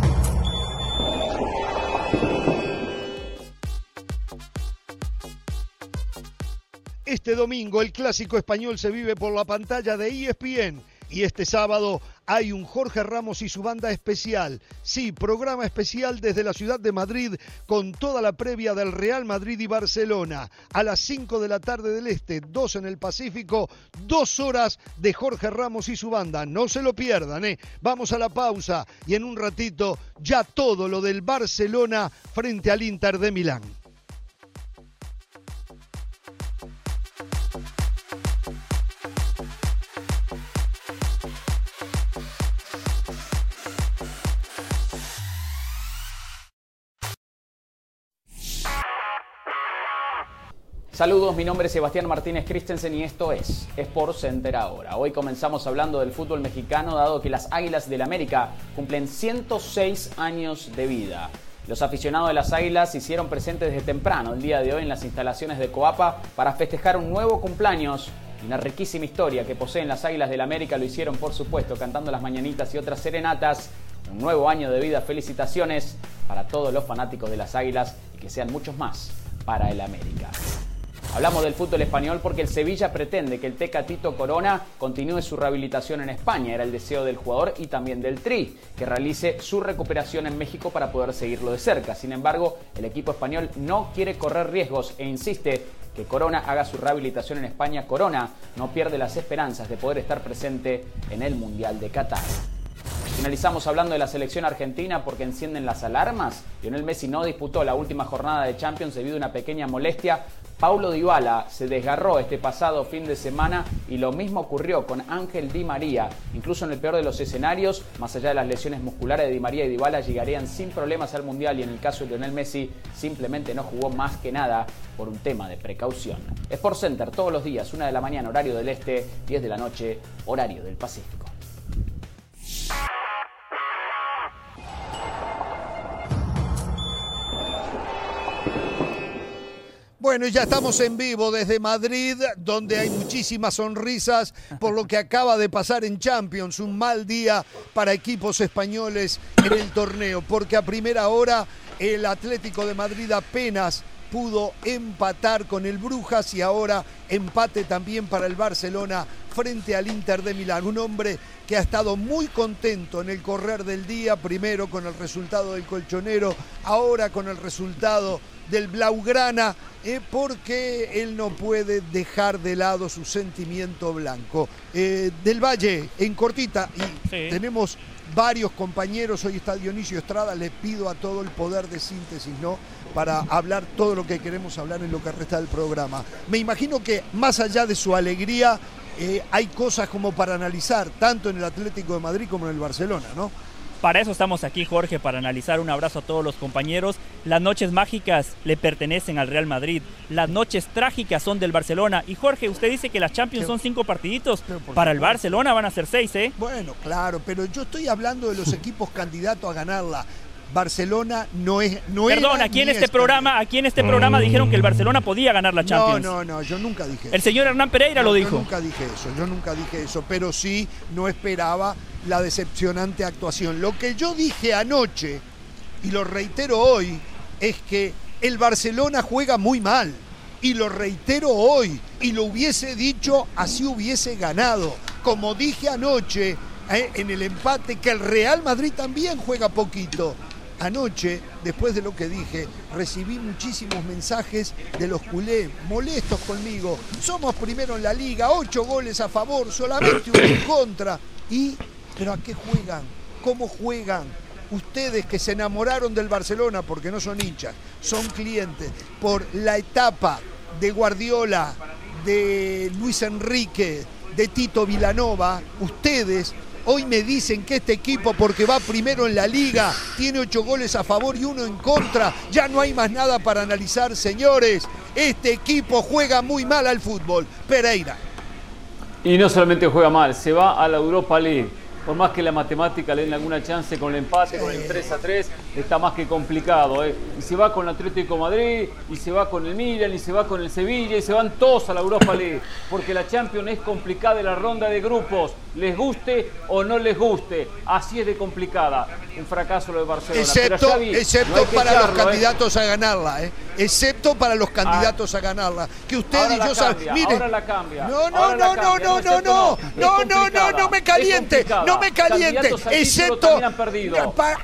Este domingo el clásico español se vive por la pantalla de ESPN y este sábado hay un Jorge Ramos y su banda especial. Sí, programa especial desde la ciudad de Madrid con toda la previa del Real Madrid y Barcelona. A las 5 de la tarde del Este, 2 en el Pacífico, dos horas de Jorge Ramos y su banda. No se lo pierdan, ¿eh? Vamos a la pausa y en un ratito ya todo lo del Barcelona frente al Inter de Milán. Saludos, mi nombre es Sebastián Martínez Christensen y esto es Sport Center ahora. Hoy comenzamos hablando del fútbol mexicano dado que las Águilas del América cumplen 106 años de vida. Los aficionados de las Águilas se hicieron presentes desde temprano el día de hoy en las instalaciones de Coapa para festejar un nuevo cumpleaños una riquísima historia que poseen las Águilas del América. Lo hicieron, por supuesto, cantando las mañanitas y otras serenatas. Un nuevo año de vida. Felicitaciones para todos los fanáticos de las Águilas y que sean muchos más para el América. Hablamos del fútbol español porque el Sevilla pretende que el Tecatito Corona continúe su rehabilitación en España. Era el deseo del jugador y también del Tri, que realice su recuperación en México para poder seguirlo de cerca. Sin embargo, el equipo español no quiere correr riesgos e insiste que Corona haga su rehabilitación en España. Corona no pierde las esperanzas de poder estar presente en el Mundial de Qatar. Finalizamos hablando de la selección argentina porque encienden las alarmas. Lionel Messi no disputó la última jornada de Champions debido a una pequeña molestia Paulo Dybala se desgarró este pasado fin de semana y lo mismo ocurrió con Ángel Di María. Incluso en el peor de los escenarios, más allá de las lesiones musculares de Di María y Dybala llegarían sin problemas al Mundial y en el caso de Lionel Messi simplemente no jugó más que nada por un tema de precaución. Sport Center todos los días, 1 de la mañana horario del este, 10 de la noche horario del Pacífico. Bueno, ya estamos en vivo desde Madrid, donde hay muchísimas sonrisas por lo que acaba de pasar en Champions. Un mal día para equipos españoles en el torneo, porque a primera hora el Atlético de Madrid apenas pudo empatar con el Brujas y ahora empate también para el Barcelona frente al Inter de Milán. Un hombre que ha estado muy contento en el correr del día, primero con el resultado del colchonero, ahora con el resultado del Blaugrana, eh, porque él no puede dejar de lado su sentimiento blanco. Eh, del Valle, en cortita, y tenemos varios compañeros, hoy está Dionisio Estrada, le pido a todo el poder de síntesis, ¿no? Para hablar todo lo que queremos hablar en lo que resta del programa. Me imagino que más allá de su alegría, eh, hay cosas como para analizar, tanto en el Atlético de Madrid como en el Barcelona, ¿no? Para eso estamos aquí, Jorge, para analizar. Un abrazo a todos los compañeros. Las noches mágicas le pertenecen al Real Madrid. Las noches trágicas son del Barcelona. Y Jorge, usted dice que las Champions son cinco partiditos. Para el Barcelona van a ser seis, ¿eh? Bueno, claro, pero yo estoy hablando de los (laughs) equipos candidatos a ganarla. Barcelona no es no Perdón, aquí en este programa, aquí en este programa dijeron que el Barcelona podía ganar la Champions. No, no, no, yo nunca dije El señor Hernán Pereira lo dijo. Yo nunca dije eso, yo nunca dije eso, pero sí no esperaba la decepcionante actuación. Lo que yo dije anoche y lo reitero hoy es que el Barcelona juega muy mal y lo reitero hoy y lo hubiese dicho así hubiese ganado. Como dije anoche eh, en el empate que el Real Madrid también juega poquito Anoche, después de lo que dije, recibí muchísimos mensajes de los culés molestos conmigo. Somos primero en la liga, ocho goles a favor, solamente uno en contra. ¿Y? ¿Pero a qué juegan? ¿Cómo juegan? Ustedes que se enamoraron del Barcelona porque no son hinchas, son clientes, por la etapa de Guardiola, de Luis Enrique, de Tito Vilanova, ustedes Hoy me dicen que este equipo, porque va primero en la liga, tiene ocho goles a favor y uno en contra. Ya no hay más nada para analizar, señores. Este equipo juega muy mal al fútbol. Pereira. Y no solamente juega mal, se va a la Europa League por más que la matemática le den alguna chance con el empate, con el 3 a 3, está más que complicado. ¿eh? Y se va con el Atlético Madrid, y se va con el Milan, y se va con el Sevilla, y se van todos a la Europa League, porque la Champions es complicada en la ronda de grupos, les guste o no les guste, así es de complicada. Un fracaso lo de Barcelona. Excepto, excepto para los ¿eh? candidatos a ganarla, ¿eh? excepto para los candidatos a ganarla. Que usted y yo saben. Mire, ahora la cambia. No, no, no, no, no, no, no, no, no, no, no me caliente no me caliente, excepto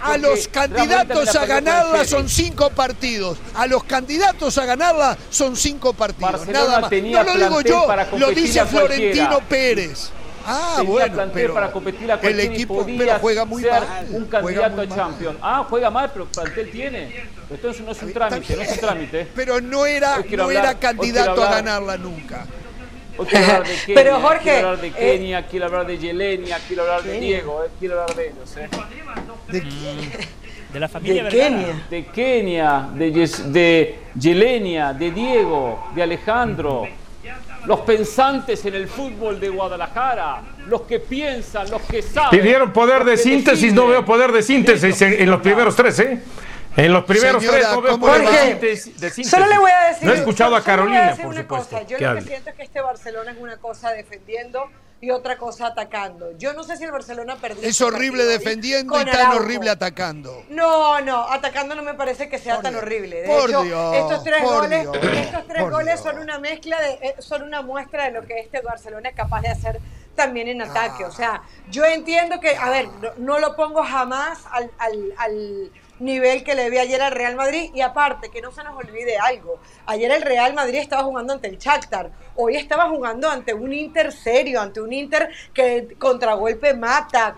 a los candidatos a ganarla son cinco partidos. A los candidatos a ganarla son cinco partidos. Nada más. No lo digo yo, lo dice Florentino Pérez. Ah, bueno, pero para competir a el equipo pero juega muy mal. Un candidato a Champions. Ah, juega mal, pero plantel tiene. Esto no es un trámite, no es un trámite. Pero no era, no era candidato a ganarla nunca. quiero hablar de (laughs) Kenia, Pero Jorge, quiero hablar de Kenia, eh, quiero hablar de Yelenia, quiero hablar de Diego, eh, quiero hablar de ellos. Eh. ¿De De la familia de Kenia. De Kenia, de, de Yelenia, de Diego, de Alejandro. Los pensantes en el fútbol de Guadalajara, los que piensan, los que saben. Pidieron poder de síntesis, no veo poder de síntesis en, en los primeros tres, ¿eh? En los primeros tres no veo de, Solo le voy a decir. No he escuchado a Carolina, por supuesto. Yo lo que siento es que este Barcelona es una cosa defendiendo y otra cosa atacando. Yo no sé si el Barcelona perdió. Es horrible defendiendo y tan horrible atacando. No, no, atacando no me parece que sea tan horrible. De hecho, estos tres goles, estos tres goles son una mezcla de, eh, son una muestra de lo que este Barcelona es capaz de hacer también en ataque. O sea, yo entiendo que, a ver, no, lo pongo jamás al, al nivel que le vi ayer al Real Madrid. Y aparte, que no se nos olvide algo. Ayer el Real Madrid estaba jugando ante el Shakhtar. Hoy estaba jugando ante un Inter serio, ante un Inter que contragolpe mata,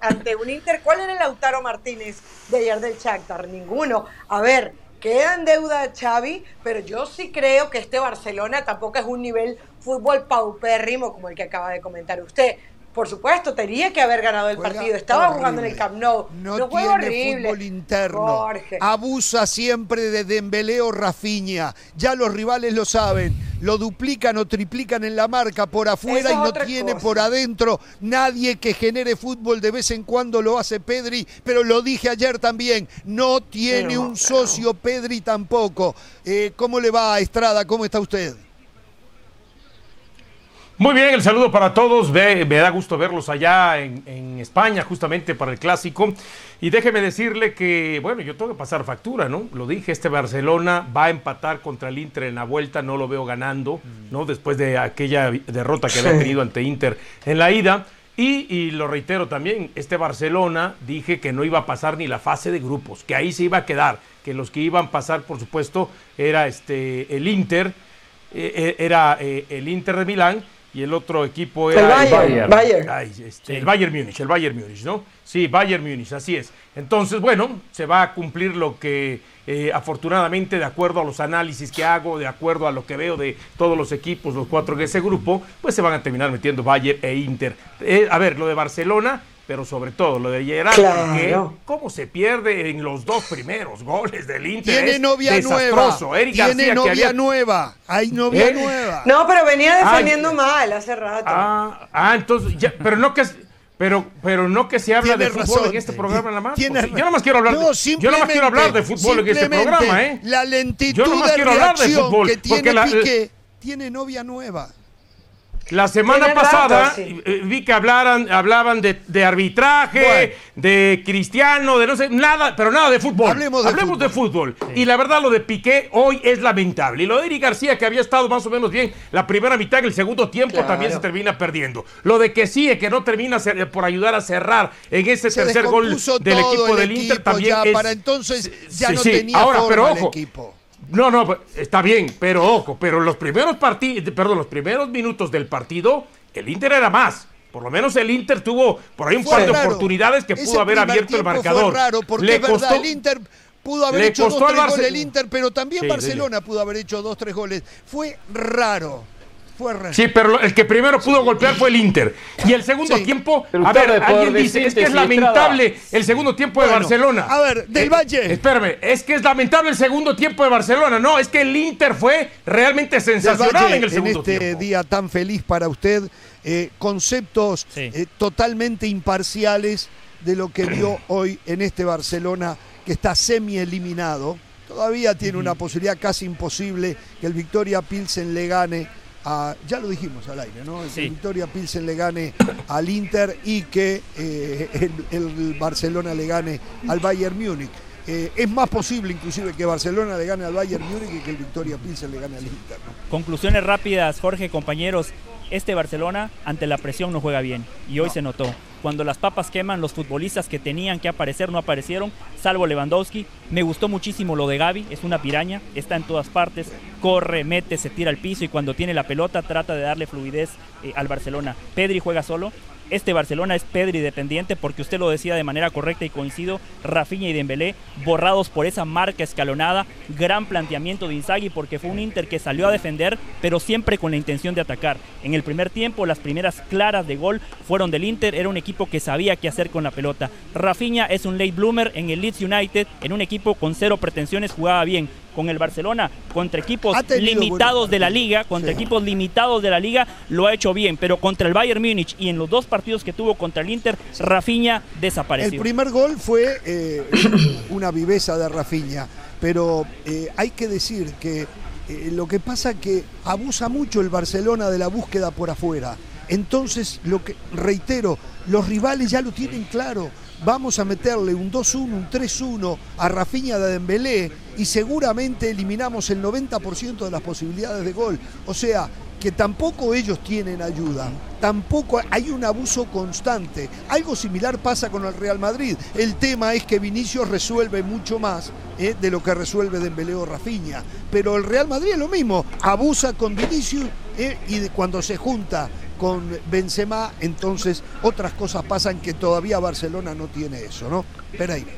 ante un Inter. ¿Cuál era el Lautaro Martínez de ayer del Shakhtar? Ninguno. A ver, queda en deuda Xavi, pero yo sí creo que este Barcelona tampoco es un nivel fútbol paupérrimo como el que acaba de comentar usted. Por supuesto, tenía que haber ganado el partido. Estaba jugando en el Camp Nou. No, tiene horrible. fútbol interno. Abusa siempre de Dembélé o Rafinha. Ya los rivales lo saben. Lo duplican o triplican en la marca por afuera y no tiene por adentro nadie que genere fútbol. De vez en cuando lo hace Pedri, pero lo dije ayer también. No tiene un socio Pedri tampoco. Eh, ¿Cómo le va a Estrada? ¿Cómo está usted? Muy bien, el saludo para todos. Me, da gusto verlos allá en, España, justamente para el clásico. Y déjeme decirle que, bueno, yo tengo que pasar factura, ¿no? Lo dije, este Barcelona va a empatar contra el Inter en la vuelta, no lo veo ganando, ¿no? Después de aquella derrota que había tenido ante Inter en la ida. Y, y, lo reitero también, este Barcelona dije que no iba a pasar ni la fase de grupos, que ahí se iba a quedar, que los que iban a pasar, por supuesto, era este, el Inter, eh, eh, era eh, el Inter de Milán y el otro equipo era el Bayern. Bayern. Este, el Bayern Múnich, el Bayern Múnich, ¿no? Sí, Bayern Múnich, así es. Entonces, bueno, se va a cumplir lo que eh, afortunadamente, de acuerdo a los análisis que hago, de acuerdo a lo que veo de todos los equipos, los cuatro de ese grupo, pues se van a terminar metiendo Bayern e Inter. Eh, a ver, lo de Barcelona, pero sobre todo lo de Gerard, claro. cómo se pierde en los dos primeros goles del Inter. Tiene novia nueva. Tiene novia nueva. Hay novia ¿Eh? nueva. No, pero venía defendiendo mal hace rato. Ah, ah entonces, ya, pero no que pero, pero no que se habla de fútbol en este programa nada más. yo nada más quiero hablar, de, yo nada más quiero hablar de fútbol en este programa, ¿eh? La lentitud yo nada más quiero hablar de fútbol, que tiene Piqué, tiene novia nueva. La semana Tiene pasada rato, sí. eh, vi que hablaran, hablaban de, de arbitraje, de Cristiano, de no sé, nada, pero nada de fútbol. Hablemos de fútbol. Y la verdad, lo de Piqué hoy es lamentable. Y lo de Eric García, que había estado más o menos bien la primera mitad, en el segundo tiempo Claro. también se termina perdiendo. Lo de que sí, que no termina cer- por ayudar a cerrar en ese Se tercer gol del todo equipo el del Inter equipo también ya, es- para entonces ya Sí, no sí. tenía Ahora, forma pero el ojo, equipo. No, no, pues, está bien, pero ojo, pero los primeros partidos, perdón, los primeros minutos del partido, el Inter era más. Por lo menos el Inter tuvo por ahí un Fue par de raro. oportunidades que Ese pudo haber abierto el marcador. Fue raro porque Le es verdad, costó- el Inter pudo haber hecho dos, tres goles el Inter, pero también Sí, Barcelona pudo haber hecho dos, tres goles. Fue raro. Fue. Sí, pero el que primero pudo golpear fue el Inter. Y el segundo tiempo, a ver, alguien dice, es que es lamentable el segundo tiempo de Bueno, Barcelona. a ver, del Eh, Valle. Espérame, es que es lamentable el segundo tiempo de Barcelona. No, es que el Inter fue realmente sensacional Valle, en el segundo este tiempo. día tan feliz para usted, eh, conceptos eh, totalmente imparciales de lo que vio (clears throat) hoy en este Barcelona que está semi eliminado. Todavía tiene una posibilidad casi imposible que el Victoria Pilsen le gane a, ya lo dijimos al aire, ¿no? Que el Victoria Pilsen le gane al Inter y que eh, el, el Barcelona le gane al Bayern Múnich. Eh, es más posible inclusive que Barcelona le gane al Bayern Múnich y que el Victoria Pilsen le gane al Inter. ¿no? Conclusiones rápidas, Jorge, compañeros. Este Barcelona ante la presión no juega bien y hoy se notó. Cuando las papas queman, los futbolistas que tenían que aparecer no aparecieron, salvo Lewandowski. Me gustó muchísimo lo de Gaby, es una piraña, está en todas partes, corre, mete, se tira al piso y cuando tiene la pelota trata de darle fluidez eh, al Barcelona. Pedri juega solo. Este Barcelona es Pedri dependiente porque usted lo decía de manera correcta y coincido. Rafinha y Dembélé borrados por esa marca escalonada. Gran planteamiento de Inzaghi porque fue un Inter que salió a defender, pero siempre con la intención de atacar. En el primer tiempo, las primeras claras de gol fueron del Inter. Era un equipo que sabía qué hacer con la pelota. Rafinha es un late bloomer en el Leeds United, en un equipo con cero pretensiones, jugaba bien. Con el Barcelona, contra equipos limitados de la liga, contra Sí. equipos limitados de la liga, lo ha hecho bien. Pero contra el Bayern Múnich y en los dos partidos que tuvo contra el Inter, Rafinha El desapareció. primer gol fue eh, una viveza de Rafinha, pero eh, hay que decir que eh, lo que pasa que abusa mucho el Barcelona de la búsqueda por afuera. Entonces, lo que reitero, los rivales ya lo tienen claro. Vamos a meterle un 2-1, un 3-1 a Rafinha de Dembélé y seguramente eliminamos el 90% de las posibilidades de gol. O sea, que tampoco ellos tienen ayuda, tampoco hay un abuso constante. Algo similar pasa con el Real Madrid. El tema es que Vinicius resuelve mucho más eh, de lo que resuelve Dembélé o Rafinha. Pero el Real Madrid es lo mismo, abusa con Vinicius eh, y cuando se junta con Benzema, entonces otras cosas pasan que todavía Barcelona no tiene eso, ¿no? Pereira.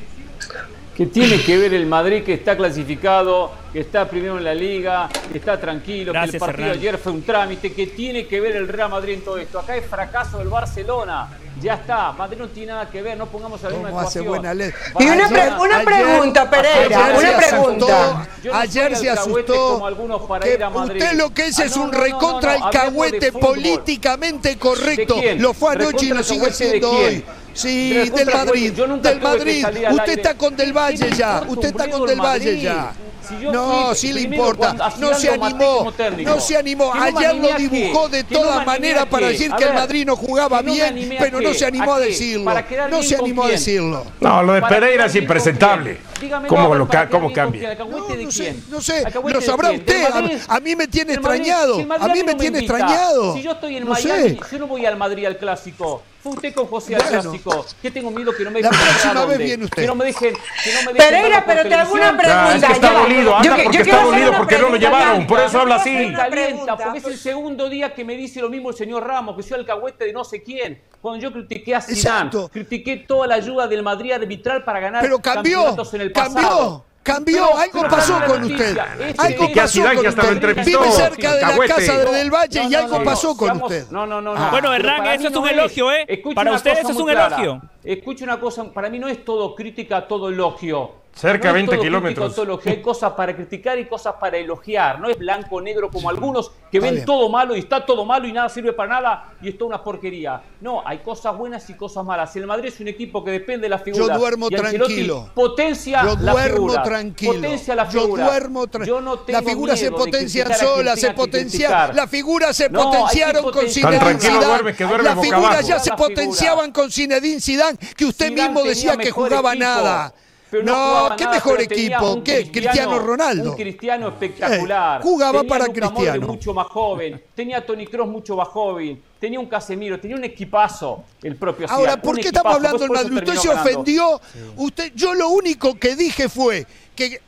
¿Qué tiene que ver el Madrid que está clasificado, que está primero en la liga, que está tranquilo, que el partido Hernán. ayer fue un trámite? ¿Qué tiene que ver el Real Madrid en todo esto? Acá es fracaso del Barcelona. Ya está, Madrid no tiene nada que ver, no pongamos a la misma ¿Cómo hace buena ley? Y una, pre- una pregunta, Pereira, ayer una pregunta. asustó, no ayer se asustó. como algunos para que ir a Madrid. usted lo que es Ah, es no, un no, no, recontra no, no, alcahuete políticamente correcto. Lo fue anoche y ¿Recontra lo sigue siendo hoy. Sí, del alcahuete. Madrid. Yo nunca Del que Madrid. Usted está con Del Valle ¿Qué le ya. Usted está con Del el Valle ya. Si yo No, sí le importa. cuando No se animó. No se animó. No Ayer lo dibujó de Que no me todas animé maneras a para decir que el Madrid no jugaba bien, pero no se animó ¿A decirlo. No se animó a decirlo. No, lo de Pereira es impresentable. Dígame, ¿Cómo, no, lo ca- cómo cambia? ¿Alcahuete de quién? No sé, ¿Alcahuete lo sabrá usted. A-? A mí me tiene extrañado. Madrid A mí no me tiene invita. extrañado. Si yo estoy en No Miami, sé. yo no voy al Madrid al clásico. Fue usted con José al Bueno. clásico. ¿Qué tengo miedo que no me La dejen próxima entrar a vez dónde? viene usted. Que no me dejen, que no me dejen Pereira, pero te hago una pregunta. Ah, es que está ya va. dolido, Yo anda que- porque yo está dolido porque no lo llevaron, por eso habla Yo así. Calienta, porque es el segundo día que me dice lo mismo el señor Ramos, que soy alcahuete de no sé quién. Cuando yo critiqué a Zidane, critiqué toda la ayuda del Madrid arbitral para ganar Pero cambió, campeonatos en el pasado. cambió, cambió, Pero- algo pero pasó con usted. este Algo pasó con que hasta lo usted. entrevistó. Vive cerca de la casa de Del Valle No, y no, algo no, pasó no, con seamos- usted. No, no, no, no. Bueno, Hernán, eso es un elogio, ¿eh? Para usted eso es un elogio. Escuche una cosa, para mí no es todo crítica, todo elogio. Cerca de No es 20 todo kilómetros. crítica, todo elogio. Hay cosas para criticar y cosas para elogiar. No es blanco o negro como algunos que Está ven bien. todo malo y está todo malo y nada sirve para nada y es toda una porquería. No, hay cosas buenas y cosas malas. El Madrid es un equipo que depende de la figura. Yo duermo y tranquilo. Potencia Yo la duermo figura. tranquilo. Potencia la Yo figura. duermo Yo no La tengo figura se miedo de potencian criticar a quien solas, tenga se potencia, criticar. la figura se No, potenciaron con. Zinedine tranquilo Zidane. duerme que duerme Las boca figuras abajo. ya se La figura. potenciaban con Zinedine Zidane, que usted Zidane mismo decía que jugaba equipo, nada. pero No, jugaba ¿qué nada, mejor equipo? un ¿Qué? Cristiano Ronaldo. Un cristiano espectacular. Eh, jugaba tenía para a Luka Modric Cristiano. mucho más joven. Tenía a Tony Kroos mucho más joven. Tenía un Casemiro. Tenía un equipazo el propio Zidane. Ahora, ¿por qué estamos hablando eso Madrid? Usted se ganando. ofendió. Usted, yo lo único que dije fue que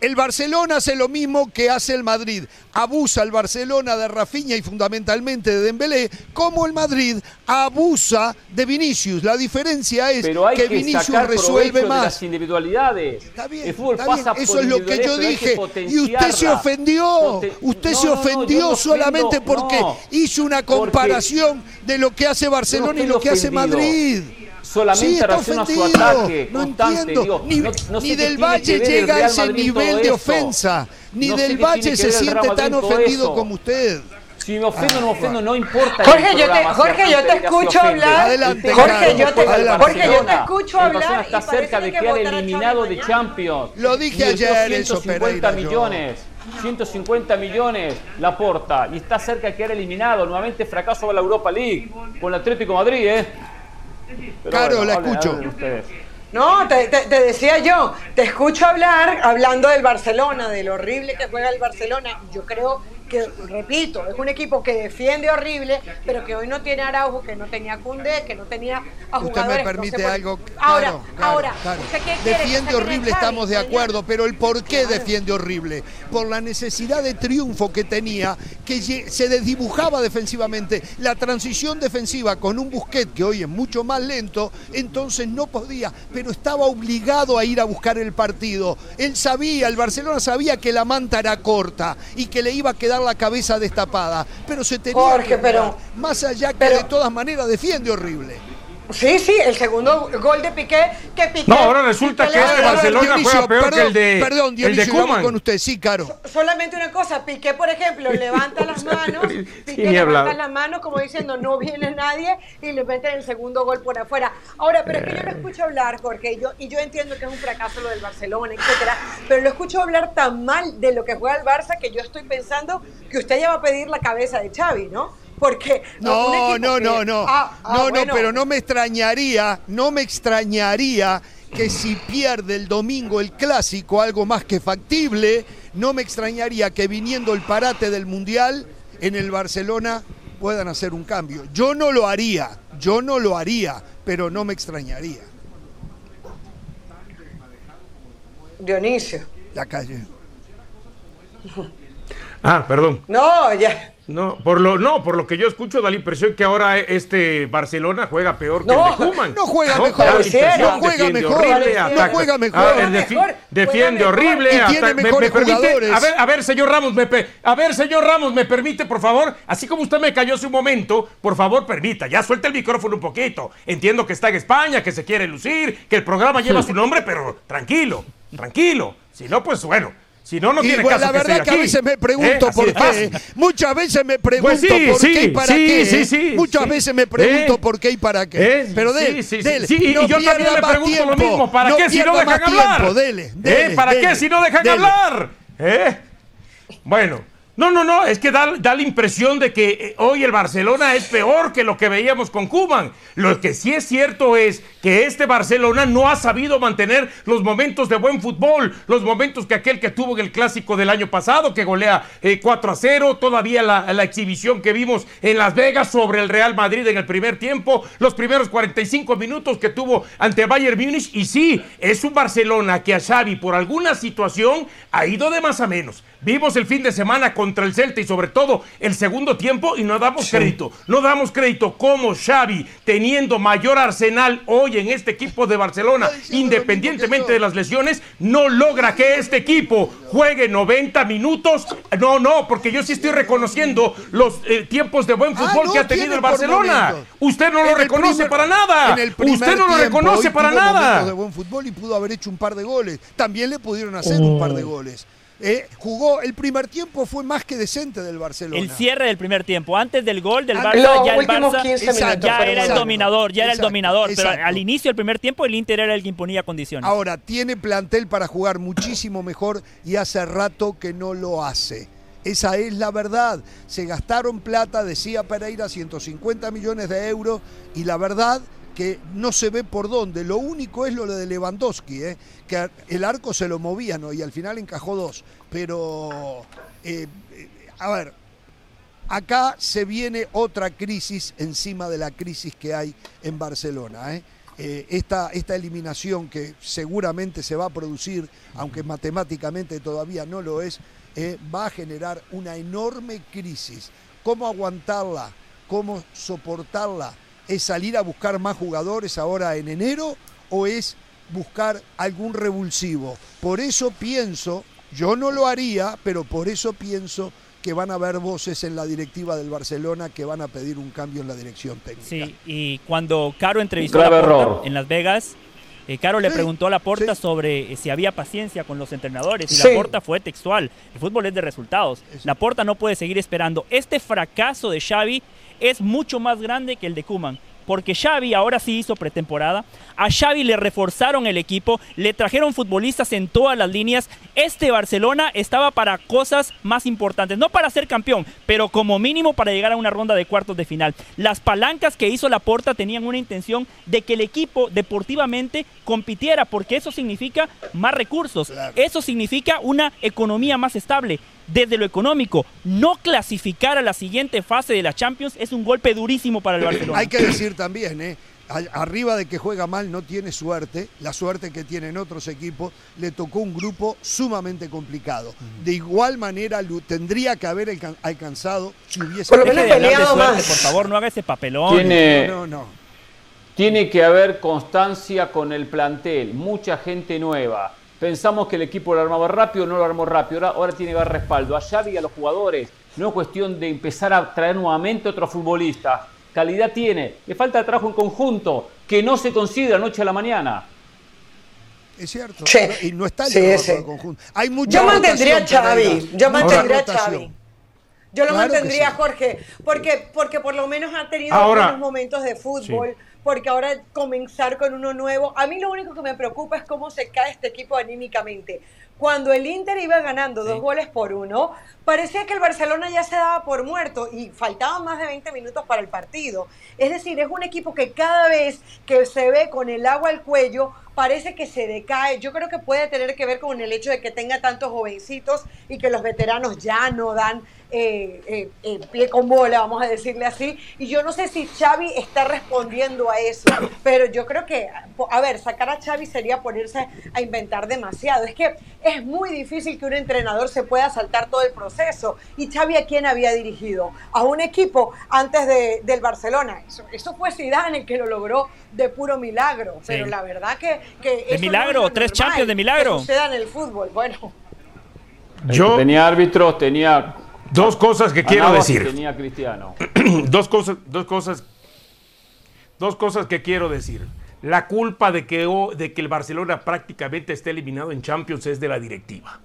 el Barcelona hace lo mismo que hace el Madrid. Abusa el Barcelona de Rafinha y fundamentalmente de Dembélé, como el Madrid abusa de Vinicius. La diferencia es Pero hay que que, Vinicius resuelve provecho de más. las individualidades. el fútbol Está bien, pasa por eso es lo que yo dije. Y usted se ofendió. Usted No, se no, ofendió no solamente porque hizo una Porque- comparación de lo que hace Barcelona y lo que hace. Madrid. Solamente Sí, reacciona a su ataque No constante. digo, Ni, no- no sé ni qué del Valle llega a ese Madrid nivel de ofensa. Ni del Valle se siente tan ofendido eso. como usted. Si me ofendo o no ofendo, no importa. Jorge, yo te- Jorge, yo te escucho ofende. hablar. Adelante, Jorge, yo te- adelante. Jorge, yo te escucho El hablar está cerca de que quedar eliminado de. Champions. Lo dije ayer, eso, 150 Pereira, yo. millones. 150 millones la porta y está cerca de quedar eliminado. Nuevamente fracaso a la Europa League con el Atlético de Madrid, ¿eh? Pero Caro, la hablen- escucho. hablen ustedes. No, te, te- te decía yo, te escucho hablar hablando del Barcelona, de lo horrible que juega el Barcelona. Yo creo que, repito, es un equipo que defiende horrible, pero que hoy no tiene Araujo, que no tenía Cundé, que no tenía a Usted jugadores. me no permite algo. Ahora, claro, claro, ahora, claro. ¿usted qué quiere? ¿Que Defiende horrible, estamos de acuerdo, pero el por qué defiende horrible. Por la necesidad de triunfo que tenía, que se desdibujaba defensivamente. La transición defensiva con un Busquet que hoy es mucho más lento, entonces no podía, pero estaba obligado a ir a buscar el partido. Él sabía, el Barcelona sabía que la manta era corta y que le iba a quedar la cabeza destapada, pero se tenía Jorge, que pero- más allá que pero- de todas maneras defiende horrible. Sí, sí, el segundo gol de Piqué, que Piqué... No, ahora resulta Piqué que este Barcelona Dionisio, juega peor que el de, Perdón, el de Dionisio, Koeman. con usted, sí, Caro. Solamente una cosa, Piqué, por ejemplo, (laughs) levanta las manos, Piqué ni levanta las manos como diciendo no viene nadie y le meten el segundo gol por afuera. Ahora, pero es que yo lo escucho hablar, Jorge, y yo, y yo entiendo que es un fracaso lo del Barcelona, etcétera, pero lo escucho hablar tan mal de lo que juega el Barça que yo estoy pensando que usted ya va a pedir la cabeza de Xavi, ¿no? Porque No, no, que- no, no. Ah, ah, no, bueno. no, pero no me extrañaría, no me extrañaría que si pierde el domingo el clásico, algo más que factible, no me extrañaría que viniendo el parate del Mundial en el Barcelona puedan hacer un cambio. Yo no lo haría, yo no lo haría, pero no me extrañaría. Dionisio. La calle. Ah, perdón. No, ya. No, por lo, no, por lo que yo escucho da la impresión que ahora este Barcelona juega peor que No, el de Koeman. no juega mejor, no juega defiende mejor, horrible, no ataca- juega mejor. Juega el defi- mejor, defiende mejor. horrible. Y tiene me- permite- a ver, a ver, señor Ramos, me pe- a ver, señor Ramos, me permite, por favor, así como usted me cayó hace un momento, por favor, permita, ya suelta el micrófono un poquito. Entiendo que está en España, que se quiere lucir, que el programa lleva su nombre, pero tranquilo, tranquilo. Si no, pues bueno. Si no, no tiene bueno, caso la que verdad esté que a veces me ¿Eh? pregunto Así por qué. Muchas veces me pregunto Pues sí, por qué y sí, para sí, qué. sí, sí, Muchas sí. veces me pregunto ¿Eh? por qué y para qué. ¿Eh? Pero Sí, dele, sí, sí, dele, sí, y no yo también más pregunto lo tiempo, mismo. ¿Para qué si no dejan hablar? tiempo, dele, ¿Eh? dele, ¿Para dele, qué si no dejan hablar? ¿Eh? Bueno, no, no, no, es que da, da la impresión de que eh, hoy el Barcelona es peor que lo que veíamos con Cuban. Lo que sí es cierto es que este Barcelona no ha sabido mantener los momentos de buen fútbol, los momentos que aquel que tuvo en el clásico del año pasado, que golea eh, 4 a 0, todavía la, la exhibición que vimos en Las Vegas sobre el Real Madrid en el primer tiempo, los primeros 45 minutos que tuvo ante Bayern Múnich. Y sí, es un Barcelona que a Xavi por alguna situación ha ido de más a menos. Vimos el fin de semana con contra el Celta y sobre todo el segundo tiempo y no damos crédito. No damos crédito como Xavi, teniendo mayor arsenal hoy en este equipo de Barcelona, independientemente de las lesiones, no logra que este equipo juegue 90 minutos. No, no, porque yo sí estoy reconociendo los eh, tiempos de buen fútbol Ah, no, que ha tenido el Barcelona. Usted no lo reconoce primer- para nada. Usted no lo tiempo, reconoce para nada. de buen fútbol y pudo haber hecho un par de goles. También le pudieron hacer un par de goles. Eh, jugó el primer tiempo fue más que decente del Barcelona. El cierre del primer tiempo, antes del gol del Ah, Barça, los ya el últimos Barça 15 minutos ya fueron era el dominador, ya era el dominador, pero al inicio del primer tiempo el Inter era el que imponía condiciones. Ahora, tiene plantel para jugar muchísimo mejor y hace rato que no lo hace. Esa es la verdad. Se gastaron plata, decía Pereira, 150 millones de euros y la verdad que no se ve por dónde. Lo único es lo de Lewandowski, ¿eh? que el arco se lo movía ¿no? y al final encajó dos. Pero, eh, eh, a ver, acá se viene otra crisis encima de la crisis que hay en Barcelona. esta, esta eliminación que seguramente se va a producir, aunque matemáticamente todavía no lo es, va a generar una enorme crisis. ¿Cómo aguantarla? ¿Cómo soportarla? ¿Es salir a buscar más jugadores ahora en enero o es buscar algún revulsivo? Por eso pienso, yo no lo haría, pero por eso pienso que van a haber voces en la directiva del Barcelona que van a pedir un cambio en la dirección técnica. Sí, y cuando Caro entrevistó a Laporta en Las Vegas, eh, Caro le Sí, preguntó a Laporta sobre eh, si había paciencia con los entrenadores y Sí. Laporta fue textual. El fútbol es de resultados. Laporta no puede seguir esperando. Este fracaso de Xavi es mucho más grande que el de Kuman. Porque Xavi ahora sí hizo pretemporada. A Xavi le reforzaron el equipo, le trajeron futbolistas en todas las líneas. Este Barcelona estaba para cosas más importantes, no para ser campeón, pero como mínimo para llegar a una ronda de cuartos de final. Las palancas que hizo Laporta tenían una intención de que el equipo deportivamente compitiera, porque eso significa más recursos, eso significa una economía más estable. Desde lo económico, no clasificar a la siguiente fase de la Champions es un golpe durísimo para el Barcelona. Hay que decir también, ¿eh? Arriba de que juega mal no tiene suerte, la suerte que tienen otros equipos, le tocó un grupo sumamente complicado. De igual manera lo tendría que haber alcan- alcanzado si hubiese... Por de de peleado suerte, más. por favor, no haga ese papelón. Tiene, No, no. tiene que haber constancia con el plantel, mucha gente nueva. Pensamos que el equipo lo armaba rápido, no lo armó rápido. Ahora, ahora tiene que haber respaldo a Xavi y a los jugadores. No es cuestión de empezar a traer nuevamente otro futbolista. Calidad tiene, le falta trabajo en conjunto, que no se consigue de la noche a la mañana. Es cierto. Sí. Y no está el Sí, trabajo sí. conjunto. Hay mucha Yo mantendría a Xavi. Yo mantendría a. Xavi. Yo lo Claro mantendría, sí. Jorge, porque, porque por lo menos ha tenido Ahora- buenos momentos de fútbol, porque ahora comenzar con uno nuevo. A mí lo único que me preocupa es cómo se cae este equipo anímicamente. Cuando el Inter iba ganando dos goles por uno, parecía que el Barcelona ya se daba por muerto y faltaban más de 20 minutos para el partido. Es decir, es un equipo que cada vez que se ve con el agua al cuello, parece que se decae. Yo creo que puede tener que ver con el hecho de que tenga tantos jovencitos y que los veteranos ya no dan eh, eh, eh, pie con bola, vamos a decirle así. Y yo no sé si Xavi está respondiendo a eso, pero yo creo que, a ver, sacar a Xavi sería ponerse a inventar demasiado. Es que es muy difícil que un entrenador se pueda saltar todo el proceso. ¿Y Xavi a quién había dirigido? A un equipo antes de- del Barcelona. Eso, eso fue Zidane el que lo logró de puro milagro. Pero la verdad que... que eso no milagro, es lo tres Champions de milagro. Que suceda en el fútbol. Bueno, Yo- Tenía árbitros, tenía Dos cosas que quiero decir. Tenía Cristiano. (clears throat) dos cosas, dos cosas, dos cosas que quiero decir. La culpa de que, de que el Barcelona prácticamente esté eliminado en Champions es de la directiva.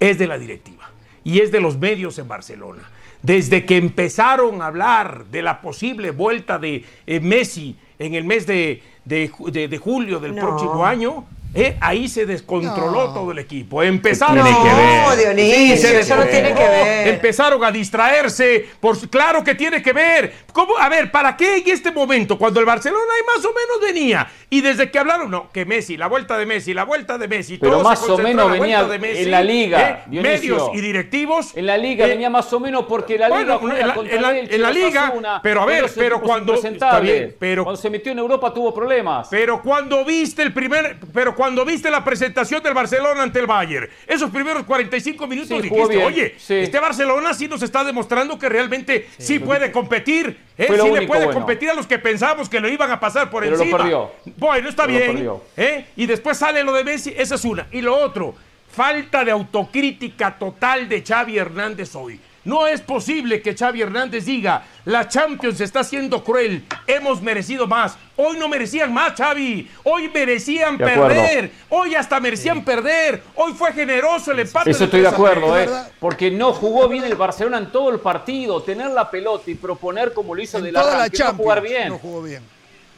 Es de la directiva. Y es de los medios en Barcelona. Desde que empezaron a hablar de la posible vuelta de eh, Messi en el mes de, de de- de julio del No. próximo año, eh, ahí se descontroló No. todo el equipo. Empezaron? No, Dionisio, se eso no tiene que descontroló. ver. Empezaron a distraerse. Por, claro que tiene que ver. ¿Cómo? A ver, ¿para qué en este momento, cuando el Barcelona ahí más o menos venía? Y desde que hablaron, no, que Messi, la vuelta de Messi, la vuelta de Messi. Pero todo se más o menos venía vuelta de Messi, en la liga, eh, medios y directivos. En la liga eh, venía más o menos porque la liga bueno, en la- en la- en liga, pero a ver, pero cuando- está bien, pero- cuando se metió en Europa tuvo problemas. Pero cuando viste el primer, pero cuando viste la presentación del Barcelona ante el Bayern. Esos primeros 45 minutos Sí, dijiste, bien, oye, sí. este Barcelona sí nos está demostrando que realmente sí, puede competir. ¿eh? Lo Sí le puede bueno. competir a los que pensamos que lo iban a pasar por Pero lo encima. perdió. Bueno, está Pero lo bien. ¿eh? Y después sale lo de Messi, esa es una. Y lo otro, falta de autocrítica total de Xavi Hernández hoy. No es posible que Xavi Hernández diga, la Champions está siendo cruel, hemos merecido más. Hoy no merecían más, Xavi. Hoy merecían De acuerdo. perder. Hoy hasta merecían perder. Hoy fue generoso el empate. Eso estoy de 3 a 3. acuerdo, ¿eh? porque no jugó bien el Barcelona en todo el partido. Tener la pelota y proponer como lo hizo En de toda la la no jugar Champions bien. no jugó bien.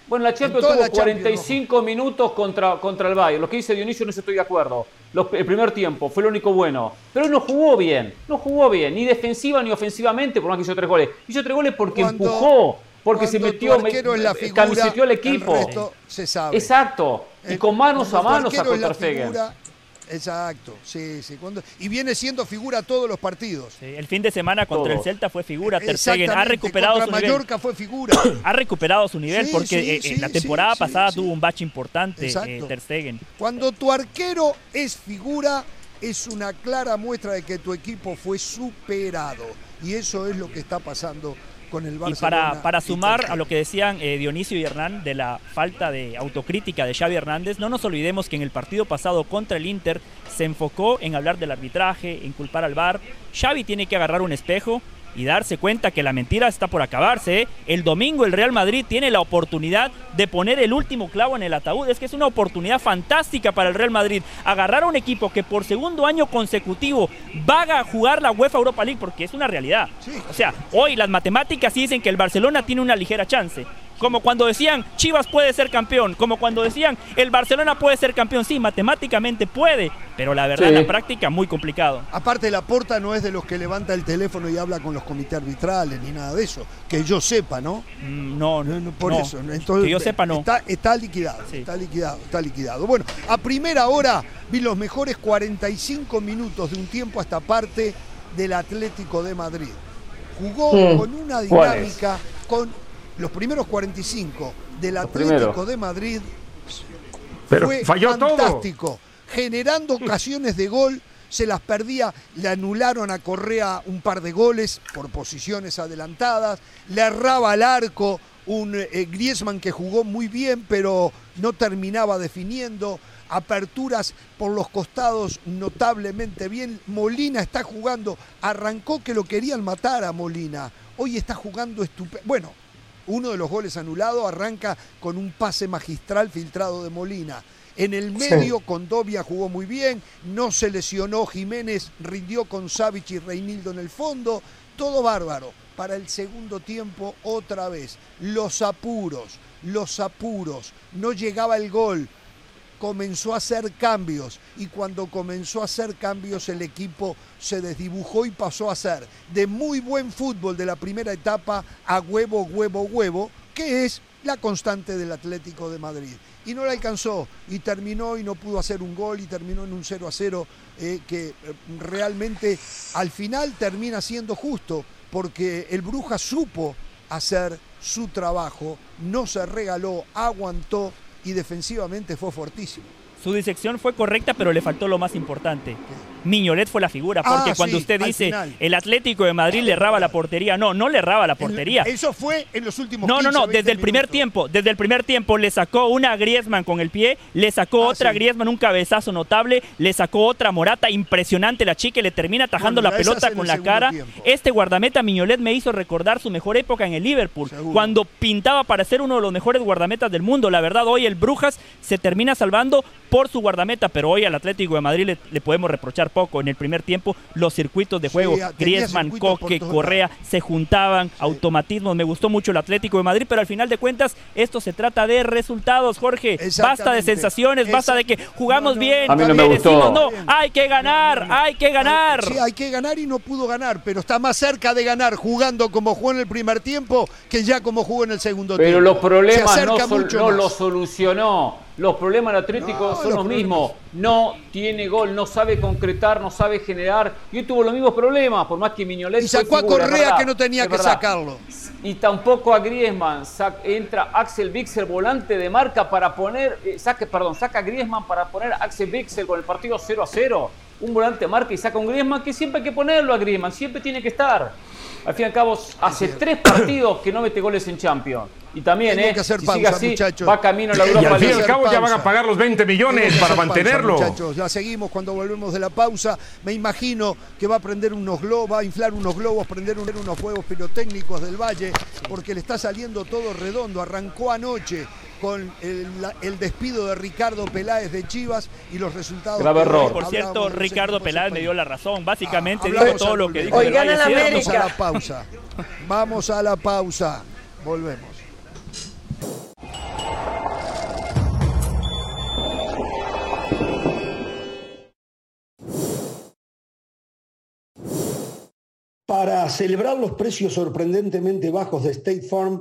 Bueno, la Champions tuvo la Champions, 45 minutos contra, contra el Bayern. Lo que dice Dionisio no estoy de acuerdo. Los- el primer tiempo fue lo único bueno. Pero no jugó bien. No jugó bien. Ni defensiva ni ofensivamente, por más que hizo tres goles. Hizo tres goles porque Cuando- empujó. Porque se metió, la me- figura, camiseteó al equipo. El resto se sabe. Exacto. Y con manos a manos sacó es Exacto, sí, sí. Cuando, y viene siendo figura todos los partidos. Sí, el fin de semana contra el. Celta fue figura. Ter Stegen ha recuperado contra su nivel. Mallorca fue figura. (clears throat) Ha recuperado su nivel Sí, porque sí, eh, sí, la temporada sí, pasada sí. tuvo un bache importante eh. Ter Stegen. Cuando tu arquero es figura, es una clara muestra de que tu equipo fue superado. Y eso es lo que está pasando con el Y para, sumar a lo que decían eh, Dionisio y Hernán de la falta de autocrítica de Xavi Hernández, no nos olvidemos que en el partido pasado contra el Inter se enfocó en hablar del arbitraje, en culpar al VAR. Xavi tiene que agarrar un espejo y darse cuenta que la mentira está por acabarse. ¿eh? El domingo el Real Madrid tiene la oportunidad de poner el último clavo en el ataúd. Es que es una oportunidad fantástica para el Real Madrid. Agarrar a un equipo que por segundo año consecutivo va a jugar la UEFA Europa League porque es una realidad. O sea, hoy las matemáticas dicen que el Barcelona tiene una ligera chance. Como cuando decían Chivas puede ser campeón, como cuando decían el Barcelona puede ser campeón, sí, matemáticamente puede, pero la verdad Sí. la práctica muy complicado. Aparte, la porta no es de los que levanta el teléfono y habla con los comités arbitrales ni nada de eso. Que yo sepa, ¿no? no, no, por no. eso. Entonces, Que yo sepa, no. Está, está liquidado, está liquidado, está liquidado. Bueno, a primera hora vi los mejores 45 minutos de un tiempo a esta parte del Atlético de Madrid. Jugó Hmm. con una dinámica, con los primeros 45 del Atlético de Madrid Pero fue falló todo. fantástico, generando (laughs) ocasiones de gol, se las perdía, le anularon a Correa un par de goles por posiciones adelantadas, le erraba al arco un eh, Griezmann que jugó muy bien, pero no terminaba definiendo. Aperturas por los costados notablemente bien. Molina está jugando. Arrancó que lo querían matar a Molina. Hoy está jugando estupendo. Bueno, uno de los goles anulados arranca con un pase magistral filtrado de Molina. En el medio, Condovia jugó muy bien, no se lesionó Jiménez, rindió con Savic y Reinildo en el fondo, todo bárbaro. Para el segundo tiempo, otra vez, los apuros, los apuros, no llegaba el gol, comenzó a hacer cambios y cuando comenzó a hacer cambios el equipo se desdibujó y pasó a ser de muy buen fútbol de la primera etapa a huevo, huevo, huevo, que es la constante del Atlético de Madrid. Y no la alcanzó y terminó y no pudo hacer un gol y terminó en un 0 a 0 eh, que eh, realmente al final termina siendo justo porque el Bruja supo hacer su trabajo, no se regaló, aguantó y defensivamente fue fortísimo. Su disección fue correcta, pero le faltó lo más importante. Miñolet fue la figura, porque Ah, cuando sí, usted dice final. el Atlético de Madrid le erraba la portería, no, no le erraba la portería. Eso fue en los últimos No, no, 15, no, 20 desde el primer minutos. tiempo, desde el primer tiempo le sacó una a Griezmann con el pie, le sacó Ah, otra a. Griezmann, un cabezazo notable, le sacó otra Morata, impresionante la chica, le termina atajando Bueno, la pelota con la cara. tiempo. Este guardameta Miñolet me hizo recordar su mejor época en el Liverpool, cuando pintaba para ser uno de los mejores guardametas del mundo. La verdad, hoy el Brujas se termina salvando por su guardameta, pero hoy al Atlético de Madrid le, le podemos reprochar poco. En el primer tiempo, los circuitos de juego, tenía Griezmann, Coque, Correa, se juntaban, automatismos. Me gustó mucho el Atlético de Madrid, pero al final de cuentas, esto se trata de resultados, Jorge. Basta de sensaciones, basta de que jugamos bien. A mí no me que gustó. decimos, no, hay que ganar, hay que ganar. Sí, hay que ganar y no pudo ganar, pero está más cerca de ganar jugando como jugó en el primer tiempo que ya como jugó en el segundo Pero tiempo. los Se problemas no, sol- no los solucionó. Los problemas del Atlético son los, mismos. No tiene gol, no sabe concretar, no sabe generar. Y tuvo los mismos problemas, por más que Miñolet. Y sacó a Correa que no tenía que sacarlo. Y tampoco a Griezmann. entra Axel Bixel, volante de marca, para poner. Eh, saque, perdón, saca a Griezmann para poner a Axel Bixel con el partido 0 a 0. Un volante marca y saca un Griezmann que siempre hay que ponerlo a Griezmann, siempre tiene que estar. Al fin y al cabo, hace tres partidos que no mete goles en Champions. Y también, ¿eh? Que hacer si sigue así, va camino a la Europa. Y al fin y al cabo ya van a pagar los 20 millones para mantenerlo. muchachos, la seguimos cuando volvemos de la pausa. Me imagino que va a prender unos globos, va a inflar unos globos, prender unos fuegos pirotécnicos del Valle, porque le está saliendo todo redondo. Arrancó anoche con el, despido de Ricardo Peláez de Chivas y los resultados. Grave error. Por cierto, Ricardo Peláez me dio la razón. Básicamente dijo todo lo que dijo. Oigan, Vamos a la pausa. Vamos a la pausa. Volvemos. Para celebrar los precios sorprendentemente bajos de State Farm,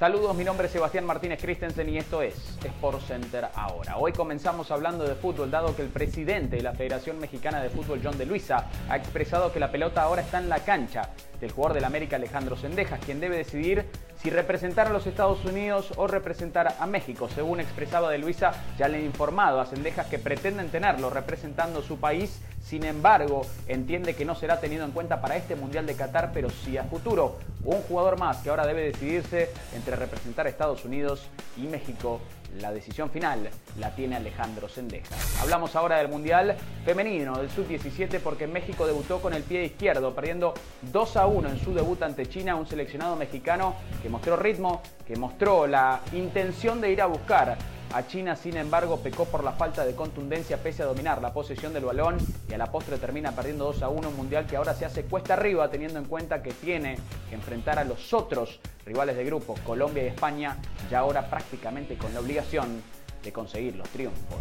Saludos, mi nombre es Sebastián Martínez Christensen y esto es Sport Center ahora. Hoy comenzamos hablando de fútbol, dado que el presidente de la Federación Mexicana de Fútbol, John de Luisa, ha expresado que la pelota ahora está en la cancha del jugador del América Alejandro Sendejas, quien debe decidir si representar a los Estados Unidos o representar a México. Según expresaba de Luisa, ya le han informado a Sendejas que pretenden tenerlo representando su país sin embargo, entiende que no será tenido en cuenta para este Mundial de Qatar, pero sí a futuro. Un jugador más que ahora debe decidirse entre representar a Estados Unidos y México. La decisión final la tiene Alejandro Sendeja. Hablamos ahora del Mundial Femenino del Sub-17 porque México debutó con el pie izquierdo, perdiendo 2 a 1 en su debut ante China, un seleccionado mexicano que mostró ritmo, que mostró la intención de ir a buscar a China, sin embargo, pecó por la falta de contundencia pese a dominar la posesión del balón y a la postre termina perdiendo 2 a 1 un mundial que ahora se hace cuesta arriba teniendo en cuenta que tiene que enfrentar a los otros rivales de grupo, Colombia y España, ya ahora prácticamente con la obligación de conseguir los triunfos.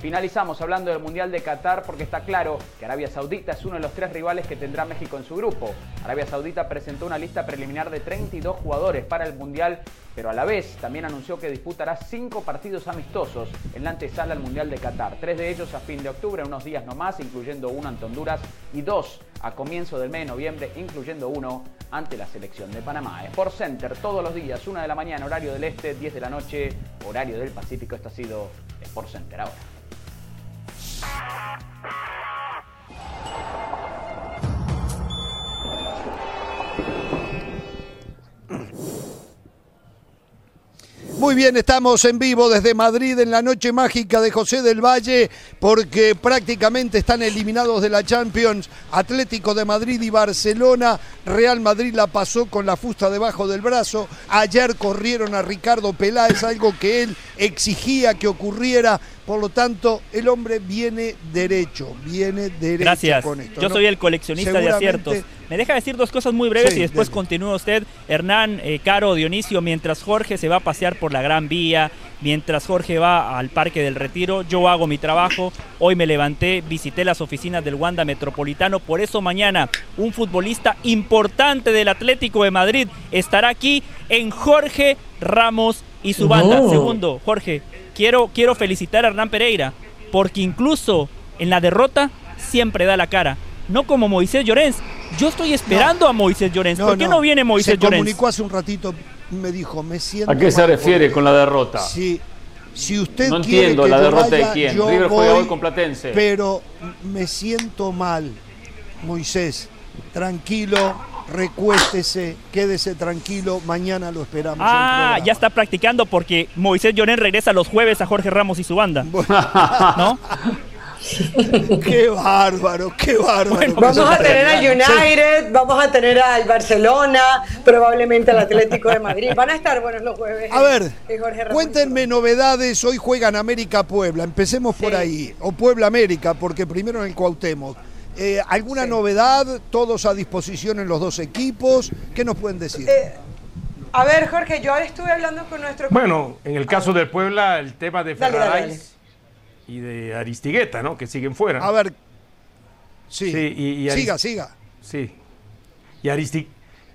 Finalizamos hablando del Mundial de Qatar porque está claro que Arabia Saudita es uno de los tres rivales que tendrá México en su grupo. Arabia Saudita presentó una lista preliminar de 32 jugadores para el Mundial, pero a la vez también anunció que disputará cinco partidos amistosos en la antesala al Mundial de Qatar. Tres de ellos a fin de octubre, unos días nomás, incluyendo uno ante Honduras, y dos a comienzo del mes de noviembre, incluyendo uno ante la selección de Panamá. Sport Center todos los días, una de la mañana, horario del este, 10 de la noche, horario del Pacífico. Esto ha sido Sport Center ahora. Muy bien, estamos en vivo desde Madrid en la noche mágica de José del Valle porque prácticamente están eliminados de la Champions Atlético de Madrid y Barcelona. Real Madrid la pasó con la fusta debajo del brazo. Ayer corrieron a Ricardo Peláez, algo que él exigía que ocurriera por lo tanto, el hombre viene derecho, viene derecho Gracias. con esto. Yo soy el coleccionista de aciertos. Me deja decir dos cosas muy breves y después continúa usted. Hernán, eh, Caro, Dionisio, mientras Jorge se va a pasear por la Gran Vía, mientras Jorge va al Parque del Retiro, yo hago mi trabajo. Hoy me levanté, visité las oficinas del Wanda Metropolitano. Por eso mañana un futbolista importante del Atlético de Madrid estará aquí en Jorge Ramos y su banda. Segundo, Jorge, quiero, quiero felicitar a Hernán Pereira, porque incluso en la derrota siempre da la cara. No como Moisés Llorens. Yo estoy esperando a Moisés Llorens. ¿Por qué no, viene Moisés se Llorens? comunicó hace un ratito, me dijo, me siento. ¿A qué se refiere con la derrota? Sí. Si usted no quiere entiendo que la yo derrota vaya, de quién. yo River juega voy, hoy con Platense. Pero me siento mal, Moisés. Tranquilo, recuéstese, quédese tranquilo, mañana lo esperamos. en el Ah, ya está practicando porque Moisés Llorens regresa los jueves a Jorge Ramos y su banda. ¿No? (laughs) qué bárbaro, qué bárbaro. Vamos a tener al United, vamos a tener al Barcelona, probablemente al Atlético de Madrid. Van a estar buenos los jueves. A ver, eh, Jorge Ramos. Cuéntenme novedades, hoy juegan América Puebla, empecemos por ahí, o Puebla América, porque primero en el Cuauhtémoc. Eh, ¿Alguna novedad? ¿Todos a disposición en los dos equipos? ¿Qué nos pueden decir? Eh, a ver, Jorge, yo estuve hablando con nuestro... Bueno, en el caso del Puebla, el tema de Ferrarais y de Aristigueta, ¿no? Que siguen fuera. A ver, sí, y, y siga, siga. Sí. Y, Aristi-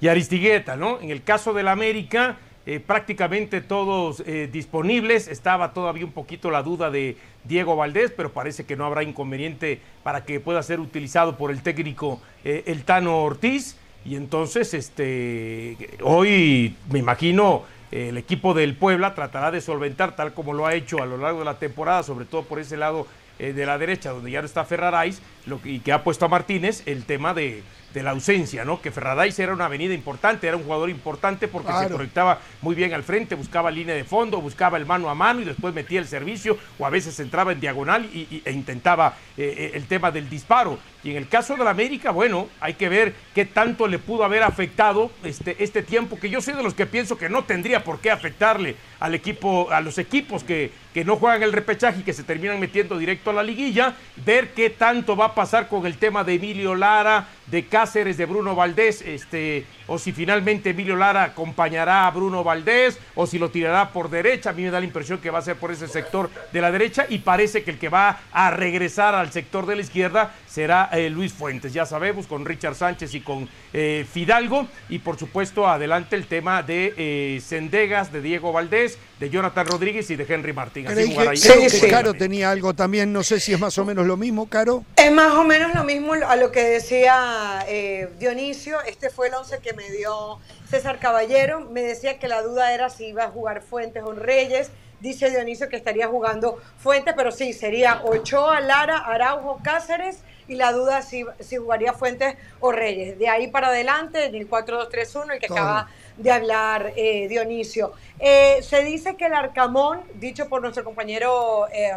y Aristigueta, ¿no? En el caso del América, eh, prácticamente todos eh, disponibles. Estaba todavía un poquito la duda de Diego Valdés, pero parece que no habrá inconveniente para que pueda ser utilizado por el técnico eh, el Tano Ortiz. Y entonces, este, hoy me imagino el equipo del Puebla tratará de solventar, tal como lo ha hecho a lo largo de la temporada, sobre todo por ese lado de la derecha, donde ya no está Ferrarais, lo que, y que ha puesto a Martínez el tema de, de la ausencia, ¿no? Que Ferrarais era una avenida importante, era un jugador importante porque se Claro. conectaba muy bien al frente, buscaba línea de fondo, buscaba el mano a mano y después metía el servicio, o a veces entraba en diagonal y, y- e intentaba eh, eh, el tema del disparo. Y en el caso de la América, bueno, hay que ver qué tanto le pudo haber afectado este, este tiempo, que yo soy de los que pienso que no tendría por qué afectarle al equipo, a los equipos que, que no juegan el repechaje y que se terminan metiendo directo a la liguilla, ver qué tanto va a pasar con el tema de Emilio Lara, de Cáceres, de Bruno Valdés, este, o si finalmente Emilio Lara acompañará a Bruno Valdés, o si lo tirará por derecha, a mí me da la impresión que va a ser por ese sector de la derecha, y parece que el que va a regresar al sector de la izquierda será eh, Luis Fuentes, ya sabemos, con Richard Sánchez y con eh, Fidalgo, y por supuesto adelante el tema de eh, Sendegas, de Diego Valdés, de Jonathan Rodríguez y de Henry Martín. Así que, jugará ahí. creo que Caro tenía algo también, no sé si es más o menos lo mismo, Caro. Es más o menos lo mismo a lo que decía eh, Dionisio. Este fue el 11 que me dio César Caballero. Me decía que la duda era si iba a jugar Fuentes o Reyes. Dice Dionisio que estaría jugando Fuentes, pero sí, sería Ochoa, Lara, Araujo, Cáceres. Y la duda si, si jugaría Fuentes o Reyes. De ahí para adelante, en el 4-2-3-1, el que Todo. acaba de hablar eh, Dionisio. Eh, se dice que el Arcamón, dicho por nuestro compañero eh,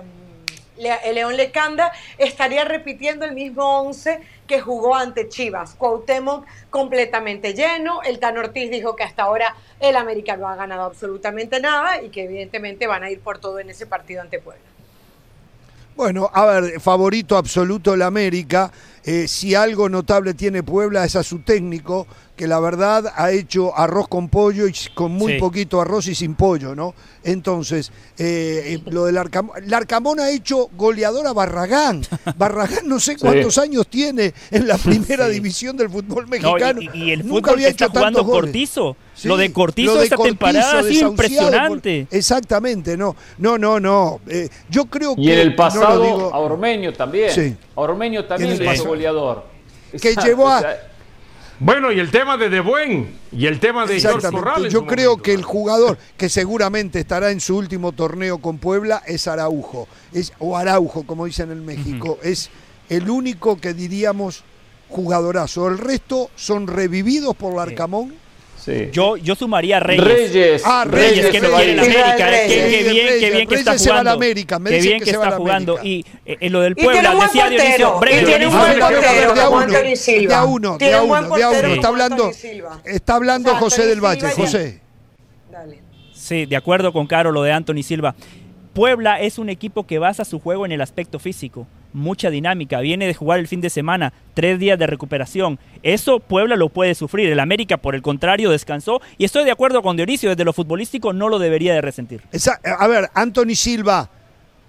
Le- León Lecanda, estaría repitiendo el mismo 11 que jugó ante Chivas. Cuauhtémoc completamente lleno. El Tan Ortiz dijo que hasta ahora el América no ha ganado absolutamente nada y que evidentemente van a ir por todo en ese partido ante Puebla. Bueno, a ver, favorito absoluto el América. Eh, si algo notable tiene Puebla es a su técnico, que la verdad ha hecho arroz con pollo y con muy Sí. poquito arroz y sin pollo, ¿no? Entonces, eh, eh, lo del Arcamón. Arcamón ha hecho goleador a Barragán. (laughs) Barragán no sé cuántos años tiene en la (laughs) primera división del fútbol No, mexicano. y, y el Nunca fútbol había que está hecho jugando goles. Cortizo. Sí, lo de Cortizo lo de esta Cortizo, temporada desahuciado impresionante. por- exactamente, no, no, no, no. Eh, yo creo que Y en el no lo pasado, digo- a Ormeño también. Sí. Ormeño también el le hizo pasado. goleador. (laughs) Que Exacto, llevó a- o sea, Bueno, y el tema de De Buen y el tema de George. Corral. Yo creo momento. que el jugador que seguramente estará en su último torneo con Puebla es Araujo, es, o Araujo, como dicen en México. Es el único que diríamos jugadorazo. El resto son revividos por Larcamón. Yo, yo sumaría a Reyes. Reyes. Ah, Reyes, que no quiere el América. eh, Qué, bien, qué bien que Reyes está se va a la jugando. América, Qué bien que está la jugando. Y eh, en lo del Y tiene Puebla, un buen decía portero, Dionisio. y tiene un buen portero de a uno, de a uno, de Tiene a un buen uno, de a portero uno. Está hablando, está hablando José del Valle. José. Dale. Sí, de acuerdo con Caro, lo de Anthony Silva. Puebla es un equipo que basa su juego en el aspecto físico. Mucha dinámica. Viene de jugar el fin de semana, tres días de recuperación. Eso Puebla lo puede sufrir. El América, por el contrario, descansó. Y estoy de acuerdo con Dionisio, desde lo futbolístico no lo debería de resentir. Esa- a ver, Anthony Silva,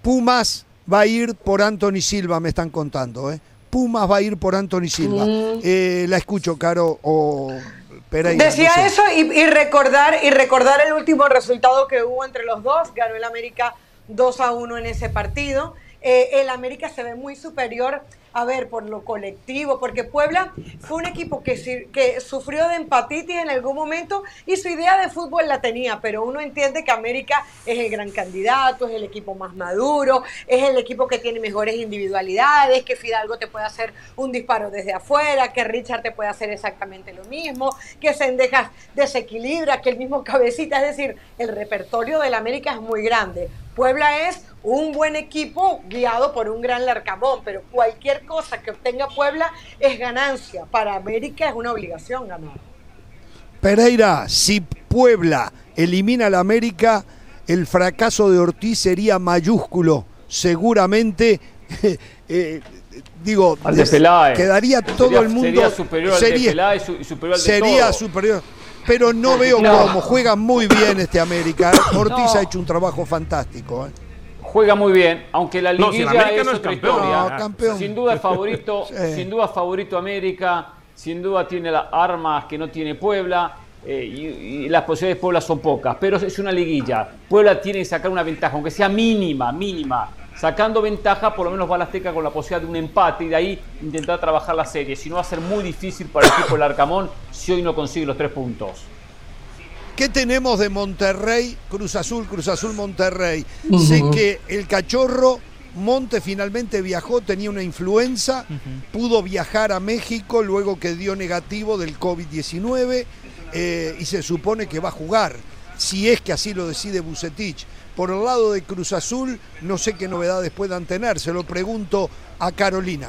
Pumas va a ir por Anthony Silva, me están contando, ¿eh? Pumas va a ir por Anthony Silva. Mm. Eh, la escucho, Caro, o Pereira. Decía no sé. eso y, y recordar y recordar el último resultado que hubo entre los dos. Ganó el América 2 a 1 en ese partido. Eh, el América se ve muy superior, a ver, por lo colectivo, porque Puebla fue un equipo que, que sufrió de empatitis en algún momento y su idea de fútbol la tenía, pero uno entiende que América es el gran candidato, es el equipo más maduro, es el equipo que tiene mejores individualidades, que Fidalgo te puede hacer un disparo desde afuera, que Richard te puede hacer exactamente lo mismo, que Sendejas desequilibra, que el mismo cabecita, es decir, el repertorio del América es muy grande. Puebla es un buen equipo guiado por un gran Larcamón, pero cualquier cosa que obtenga Puebla es ganancia. Para América es una obligación ganar. Pereira, si Puebla elimina al América, el fracaso de Ortiz sería mayúsculo, seguramente (laughs) eh, digo, Al de Peláez. quedaría todo Sería- el mundo. sería superior al de Peláez y superior al de sería todo. superior. Pero no (laughs) veo No. cómo juega muy bien este América. (coughs) Ortiz ha hecho un trabajo fantástico. ¿eh? Juega muy bien, aunque la No, si liguilla es no es otra campeón. historia. No, campeón. Sin duda es favorito, (laughs) Sí. sin duda favorito América, sin duda tiene las armas que no tiene Puebla. eh, y, y las posibilidades de Puebla son pocas, pero es una liguilla. Puebla tiene que sacar una ventaja, aunque sea mínima, mínima. Sacando ventaja, por lo menos va a la Azteca con la posibilidad de un empate y de ahí intentar trabajar la serie. Si no, va a ser muy difícil para el equipo del Arcamón si hoy no consigue los tres puntos. ¿Qué tenemos de Monterrey, Cruz Azul, Cruz Azul, Monterrey? Ujú. Sé que el cachorro Monte finalmente viajó, tenía una influenza, pudo viajar a México luego que dio negativo del COVID-19 eh, y se supone que va a jugar, si es que así lo decide Bucetich. Por el lado de Cruz Azul, no sé qué novedades puedan tener, se lo pregunto a Carolina.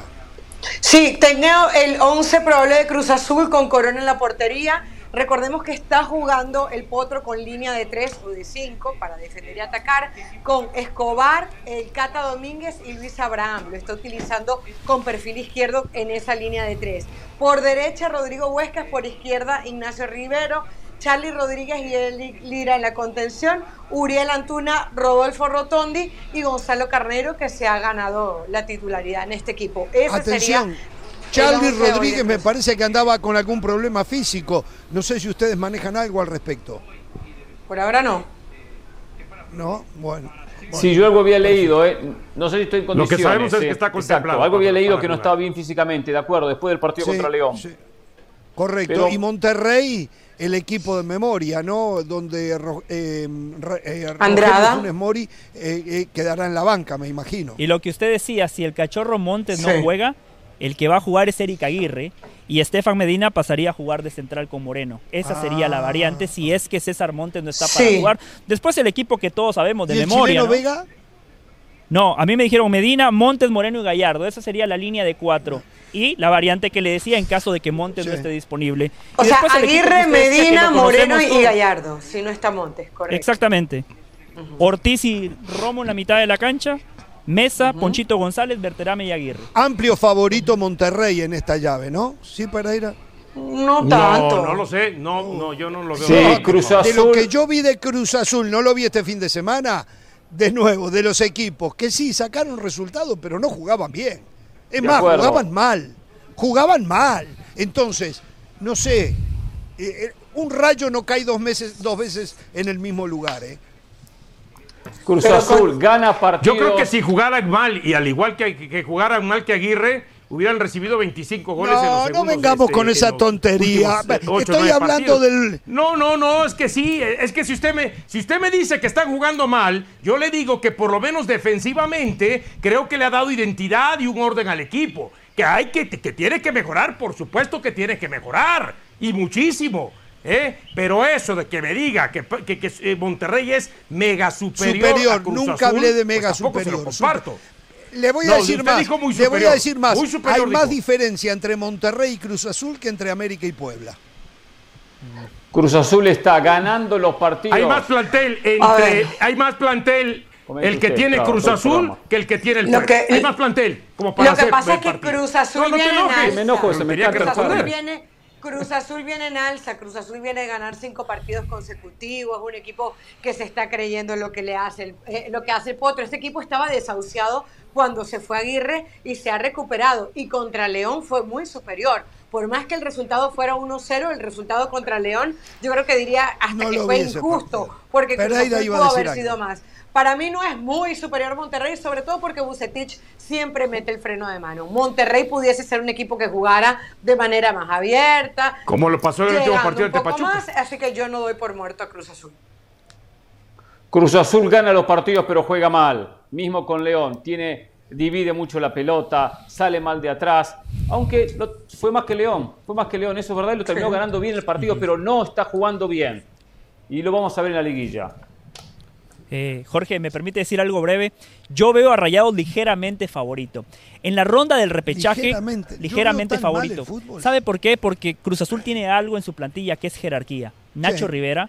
Sí, tengo el 11 probable de Cruz Azul con Corona en la portería. Recordemos que está jugando el Potro con línea de 3 o de 5 para defender y atacar, con Escobar, el Cata Domínguez y Luis Abraham. Lo está utilizando con perfil izquierdo en esa línea de 3. Por derecha, Rodrigo Huescas, por izquierda, Ignacio Rivero. Charlie Rodríguez y Eli Lira en la contención, Uriel Antuna, Rodolfo Rotondi y Gonzalo Carnero que se ha ganado la titularidad en este equipo. Ese Atención, sería Charlie Rodríguez me Cruz. parece que andaba con algún problema físico. No sé si ustedes manejan algo al respecto. Por ahora no. ¿No? Bueno. Sí, yo algo había leído, ¿eh? no sé si estoy en Lo que condiciones. sabemos es que eh. está Exacto, contemplado algo había leído que no estaba bien físicamente, de acuerdo, después del partido Sí, contra León. sí. Correcto. Pero- y Monterrey, el equipo de memoria, ¿no? Donde eh, eh, Andrada. Funes Mori eh, eh, quedará en la banca, me imagino. Y lo que usted decía, si el cachorro Montes no juega, el que va a jugar es Eric Aguirre y Estefan Medina pasaría a jugar de central con Moreno. Esa sería la Ah. variante si es que César Montes no está para Sí. jugar. Después el equipo que todos sabemos de ¿Y el memoria. chileno ¿no? Vega? No, a mí me dijeron Medina, Montes, Moreno y Gallardo. Esa sería la línea de cuatro. Y la variante que le decía en caso de que Montes no esté disponible. O Y sea, Aguirre, Medina, Moreno y todos. Gallardo, si no está Montes, correcto. Exactamente. Ortiz y Romo en la mitad de la cancha. Mesa, Ponchito González, Berterame y Aguirre. Amplio favorito Monterrey en esta llave, ¿no? Sí, Pereira. No No, no lo sé. No, no, yo no lo veo. Sí, No, Cruz favor. De lo que yo vi de Cruz Azul, no lo vi este fin de semana, de nuevo, de los equipos, que sí sacaron resultados, pero no jugaban bien. Es De más, acuerdo. jugaban mal. Jugaban mal. Entonces, no sé, eh, eh, un rayo no cae dos, meses, dos veces en el mismo lugar, ¿eh? Cruz Pero Azul gana partidos. Yo creo que si jugaran mal y al igual que, que jugaran mal que Aguirre, hubieran recibido 25 goles en los No, no vengamos este, con en esa tontería. últimos, eh, Estoy hablando partidos. del... No, no, no, es que sí, es que si usted me si usted me dice que están jugando mal, yo le digo que por lo menos defensivamente creo que le ha dado identidad y un orden al equipo, que hay que que tiene que mejorar, por supuesto que tiene que mejorar y muchísimo. ¿Eh? Pero eso de que me diga que, que- que, eh, Monterrey es mega superior, a Superior, Cruz nunca Azul, hablé de mega pues se lo superior. comparto. Le voy a No, decir más. dijo muy le voy a decir más. muy superior Hay más diferencia entre Monterrey y Cruz Azul que entre América y Puebla. Cruz Azul está ganando los partidos. Hay más plantel entre, hay más plantel el que usted, tiene claro, Cruz Azul que el que tiene el Lo Puebla. que- hay más plantel como para Lo que hacer pasa es el que partido. Cruz Azul No, no viene. Me enojo, se me Cruz Azul viene, Cruz Azul viene en alza, Cruz Azul viene a ganar cinco partidos consecutivos, es un equipo que se está creyendo en lo que le hace eh, lo que hace Potro. Este equipo estaba desahuciado cuando se fue Aguirre y se ha recuperado y contra León fue muy superior. Por más que el resultado fuera 1-0, el resultado contra León, yo creo que diría hasta No que lo fue injusto, porque Cruz Pereira Azul iba a pudo decir haber algo. sido más. Para mí no es muy superior Monterrey, sobre todo porque Bucetich siempre mete el freno de mano. Monterrey pudiese ser un equipo que jugara de manera más abierta, Como lo pasó en el último partido poco Pachuca. más, así que yo no doy por muerto a Cruz Azul. Cruz Azul gana los partidos pero juega mal. Mismo con León. Tiene, divide mucho la pelota, sale mal de atrás. Aunque lo- fue más que León. Fue más que León, eso es verdad. Y lo terminó ganando bien el partido, pero no está jugando bien. Y lo vamos a ver en la liguilla. Eh, Jorge, ¿me permite decir algo breve? Yo veo a Rayados ligeramente favorito. En la ronda del repechaje, Ligeramente. ligeramente, favorito. ¿Sabe por qué? Porque Cruz Azul tiene algo en su plantilla que es jerarquía. Nacho Sí. Rivera,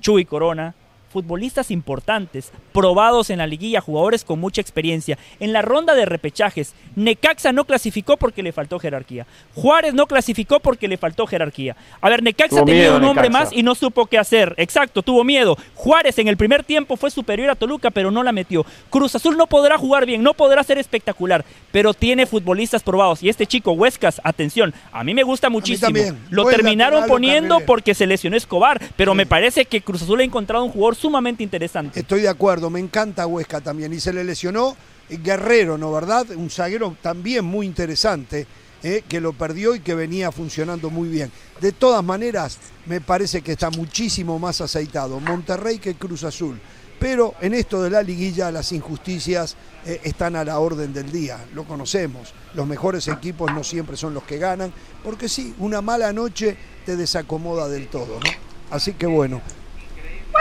Chuy Corona, futbolistas importantes, probados en la liguilla, jugadores con mucha experiencia. En la ronda de repechajes, Necaxa no clasificó porque le faltó jerarquía. Juárez no clasificó porque le faltó jerarquía. A ver, Necaxa tenía un hombre más y no supo qué hacer. Exacto, tuvo miedo. Juárez en el primer tiempo fue superior a Toluca, pero no la metió. Cruz Azul no podrá jugar bien, no podrá ser espectacular, pero tiene futbolistas probados. Y este chico, Huescas, atención, a mí me gusta muchísimo. Lo terminaron poniendo porque se lesionó Escobar, pero me parece que Cruz Azul ha encontrado un jugador sumamente interesante. Estoy de acuerdo, me encanta Huesca también. Y se le lesionó Guerrero, ¿no verdad? Un zaguero también muy interesante, eh, que lo perdió y que venía funcionando muy bien. De todas maneras, me parece que está muchísimo más aceitado Monterrey que Cruz Azul. Pero en esto de la liguilla las injusticias eh, están a la orden del día, lo conocemos. Los mejores equipos no siempre son los que ganan, porque sí, una mala noche te desacomoda del todo, ¿no? Así que bueno,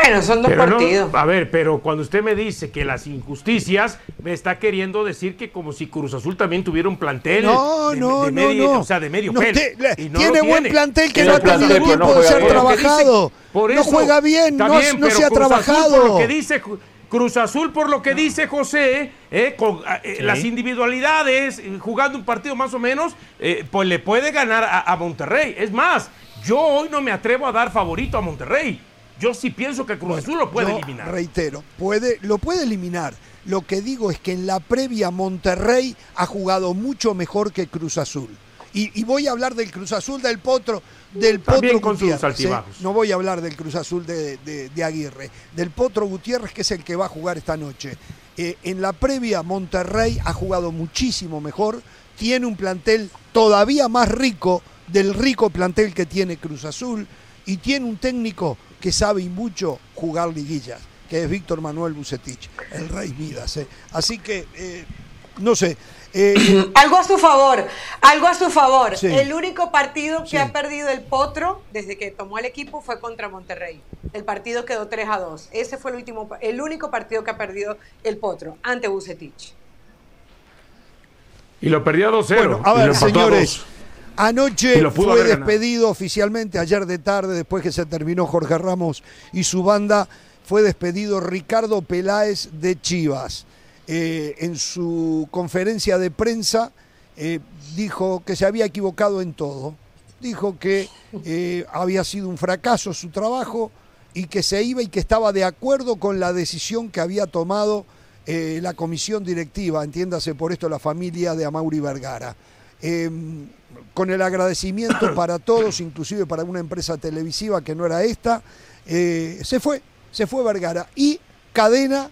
bueno, son dos partidos. a ver, pero cuando usted me dice que las injusticias, me está queriendo decir que como si Cruz Azul también tuviera un plantel. No, de, no, de no, medio, no. O sea, de medio No, pelo. te- le- Y no tiene buen plantel que no ha tenido tiempo de ser trabajado. Por No juega bien, no- bien, no se ha Cruz Azul, trabajado. por lo que dice Cruz Azul, por lo que dice José, eh, con eh, Sí. las individualidades, eh, jugando un partido más o menos, eh, pues le puede ganar a, a Monterrey. Es más, yo hoy no me atrevo a dar favorito a Monterrey. Yo sí pienso que Cruz Azul lo puede Yo eliminar. Reitero, puede, lo puede eliminar. Lo que digo es que en la previa Monterrey ha jugado mucho mejor que Cruz Azul. Y, y voy a hablar del Cruz Azul del Potro, del También Potro con sus Gutiérrez. ¿eh? altibajos. No voy a hablar del Cruz Azul de, de- de Aguirre, del Potro Gutiérrez, que es el que va a jugar esta noche. Eh, en la previa, Monterrey ha jugado muchísimo mejor, tiene un plantel todavía más rico del rico plantel que tiene Cruz Azul y tiene un técnico que sabe y mucho jugar liguillas, que es Víctor Manuel Bucetich, el rey Midas. ¿eh? Así que, eh, no sé. eh, (coughs) Algo a su favor, algo a su favor. Sí. El único partido que Sí. ha perdido el Potro desde que tomó el equipo fue contra Monterrey. El partido quedó 3 a 2. Ese fue el último, el único partido que ha perdido el Potro ante Bucetich. Y lo perdió 2-0. Bueno, a y ver, lo empató a señores. Anoche fue haber despedido oficialmente, ayer de tarde, después que se terminó Jorge Ramos y su banda, fue despedido Ricardo Peláez de Chivas. Eh, en su conferencia de prensa eh, dijo que se había equivocado en todo. Dijo que eh, había sido un fracaso su trabajo y que se iba y que estaba de acuerdo con la decisión que había tomado la comisión directiva, entiéndase por esto la familia de Amauri Vergara. Con el agradecimiento (coughs) para todos, inclusive para una empresa televisiva que no era esta, eh, se fue, se fue Vergara. Y cadena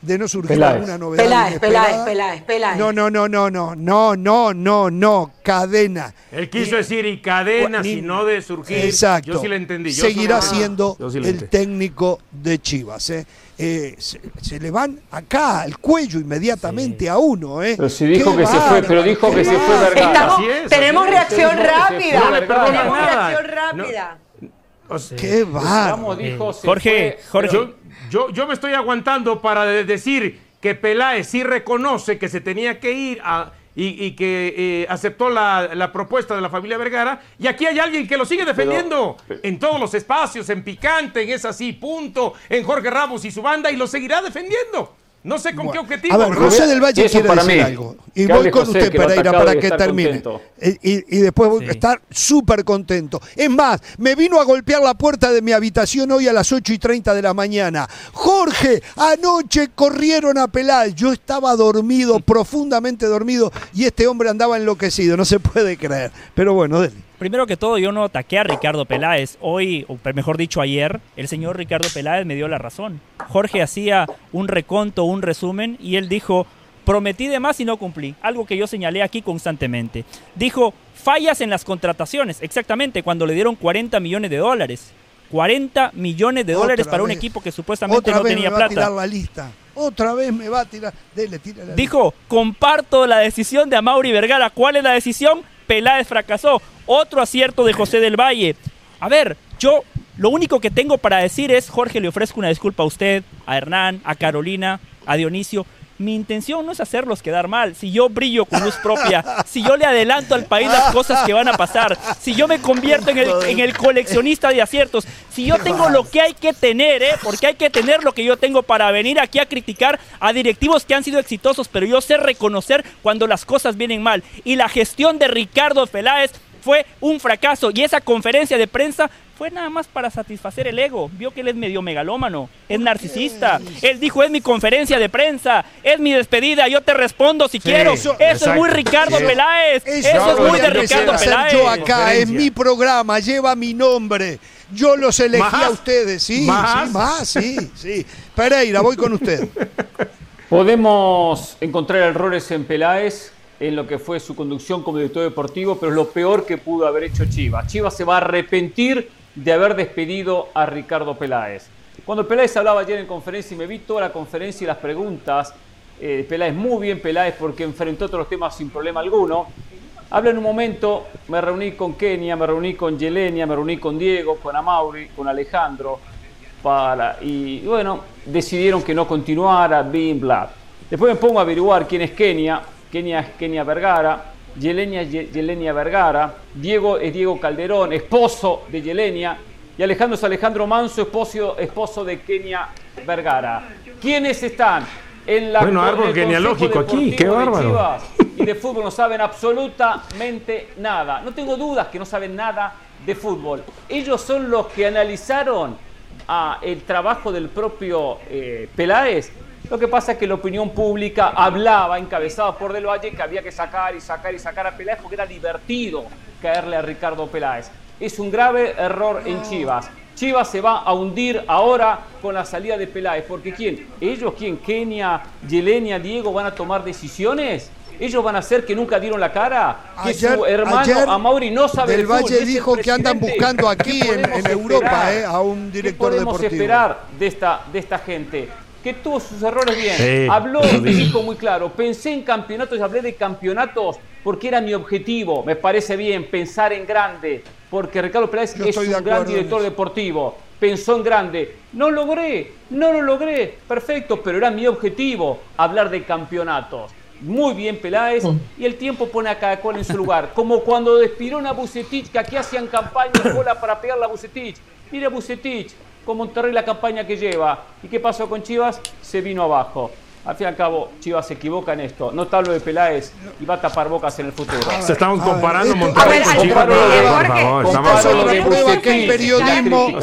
de no surgir Peláez. alguna novedad. Peláez. Peláez, Peláez, Peláez. No, no, no, no, no, no, no, no, no, cadena. Él quiso decir y cadena, Ni- si no de surgir. Exacto. Yo sí le entendí. Yo Seguirá siendo Yo sí le el técnico de Chivas. ¿eh? Eh, se, se le van acá al cuello inmediatamente a uno. ¿eh? Pero si dijo que se fue, pero dijo que se fue. Vergara. Estamos- Así es, tenemos reacción rápida. Nada. reacción rápida. O sea, Qué se Jorge, fue, Jorge. Yo, yo me estoy aguantando para de- decir que Peláez sí reconoce que se tenía que ir a- y, y que eh, aceptó la, la propuesta de la familia Vergara. Y aquí hay alguien que lo sigue defendiendo pero- en todos los espacios, en Picante, en Es Así, punto, en Jorge Ramos y su banda, y lo seguirá defendiendo. No sé con qué objetivo. A ver. José del Valle quiere decir mí. algo. Y Que voy con José, usted, Pereira, para que termine. Eh, Y, y después voy a estar súper contento. Es más, me vino a golpear la puerta de mi habitación hoy a las 8 y 30 de la mañana. Jorge, anoche corrieron a Peláez. Yo estaba dormido, profundamente dormido, y este hombre andaba enloquecido. No se puede creer. Pero bueno, dele. Primero que todo, yo no ataqué a Ricardo Peláez. Hoy, o mejor dicho ayer, el señor Ricardo Peláez me dio la razón. Jorge hacía un reconto, un resumen, y él dijo, prometí de más y no cumplí. Algo que yo señalé aquí constantemente. Dijo, fallas en las contrataciones. Exactamente, cuando le dieron 40 millones de dólares. 40 millones de Otra dólares para un equipo que supuestamente Otra no vez tenía me va a plata. tirar la lista. Otra vez me va a tirar. Dele, tírale. Dijo, comparto la decisión de Amauri Vergara. ¿Cuál es la decisión? Peláez fracasó. Otro acierto de José del Valle. A ver, yo lo único que tengo para decir es, Jorge, le ofrezco una disculpa a usted, a Hernán, a Carolina, a Dionisio. mi intención no es hacerlos quedar mal. Si yo brillo con luz propia, (laughs) si yo le adelanto al país las cosas que van a pasar, si yo me convierto en el, en el coleccionista de aciertos, si yo tengo lo que hay que tener, ¿eh? porque hay que tener lo que yo tengo para venir aquí a criticar a directivos que han sido exitosos, pero yo sé reconocer cuando las cosas vienen mal. Y la gestión de Ricardo Peláez fue un fracaso y esa conferencia de prensa fue nada más para satisfacer el ego. Vio que él es medio megalómano, es narcisista. Él dijo, es mi conferencia de prensa, es mi despedida, yo te respondo si quiero. Eso, es muy Ricardo Peláez. Eso, es muy de Ricardo Peláez. Yo acá, en mi programa, lleva mi nombre. Yo los elegí a ustedes, sí, ¿Más? sí, más, sí, sí. Pereira, voy con usted. Podemos encontrar errores en Peláez, en lo que fue su conducción como director deportivo, pero es lo peor que pudo haber hecho Chivas. Chivas se va a arrepentir de haber despedido a Ricardo Peláez. Cuando Peláez hablaba ayer en conferencia y me vi toda la conferencia y las preguntas, eh, Peláez, muy bien Peláez porque enfrentó otros temas sin problema alguno. Habla en un momento, me reuní con Kenia, me reuní con Yelenia, me reuní con Diego, con Amauri, con Alejandro, para, y, bueno, decidieron que no continuara, Being Black. Después me pongo a averiguar quién es Kenia, Kenia es Kenia Vergara, Yelenia Yelenia Vergara, Diego es Diego Calderón, esposo de Yelenia, y Alejandro es Alejandro Manso, esposo, esposo de Kenia Vergara. ¿Quiénes están en la Bueno, árbol genealógico aquí, qué bárbaro. y de fútbol no saben absolutamente nada. No tengo dudas que no saben nada de fútbol. Ellos son los que analizaron a el trabajo del propio eh, Peláez lo que pasa es que la opinión pública hablaba, encabezada por Del Valle, que había que sacar y sacar y sacar a Peláez porque era divertido caerle a Ricardo Peláez. Es un grave error en Chivas. Chivas se va a hundir ahora con la salida de Peláez. Porque ¿quién? ¿Ellos quién? ¿Kenia, Yelenia, Diego van a tomar decisiones? ¿Ellos van a hacer que nunca dieron la cara? Que su hermano Amauri no sabe Del Valle dijo que andan buscando aquí en, Europa eh, a un director ¿Qué podemos esperar de esta, de esta gente? Que tuvo sus errores bien. Habló, dijo muy claro, pensé en campeonatos y hablé de campeonatos porque era mi objetivo. Me parece bien pensar en grande, porque Ricardo Peláez es un gran director deportivo. Pensó en grande. No logré, no lo logré. Perfecto, pero era mi objetivo hablar de campeonatos. Muy bien Peláez y el tiempo pone a cada cual en su lugar. Como cuando despidió a Bucetich, que aquí hacían campaña y cola para pegarle a Bucetich. Mira Bucetich, con Monterrey la campaña que lleva. ¿Y qué pasó con Chivas? Se vino abajo. Al fin y al cabo, Chivas se equivoca en esto. No está lo de Peláez y va a tapar bocas en el futuro. Se estamos comparando Monterrey con Chivas. Por favor, estamos que el periodismo. (laughs)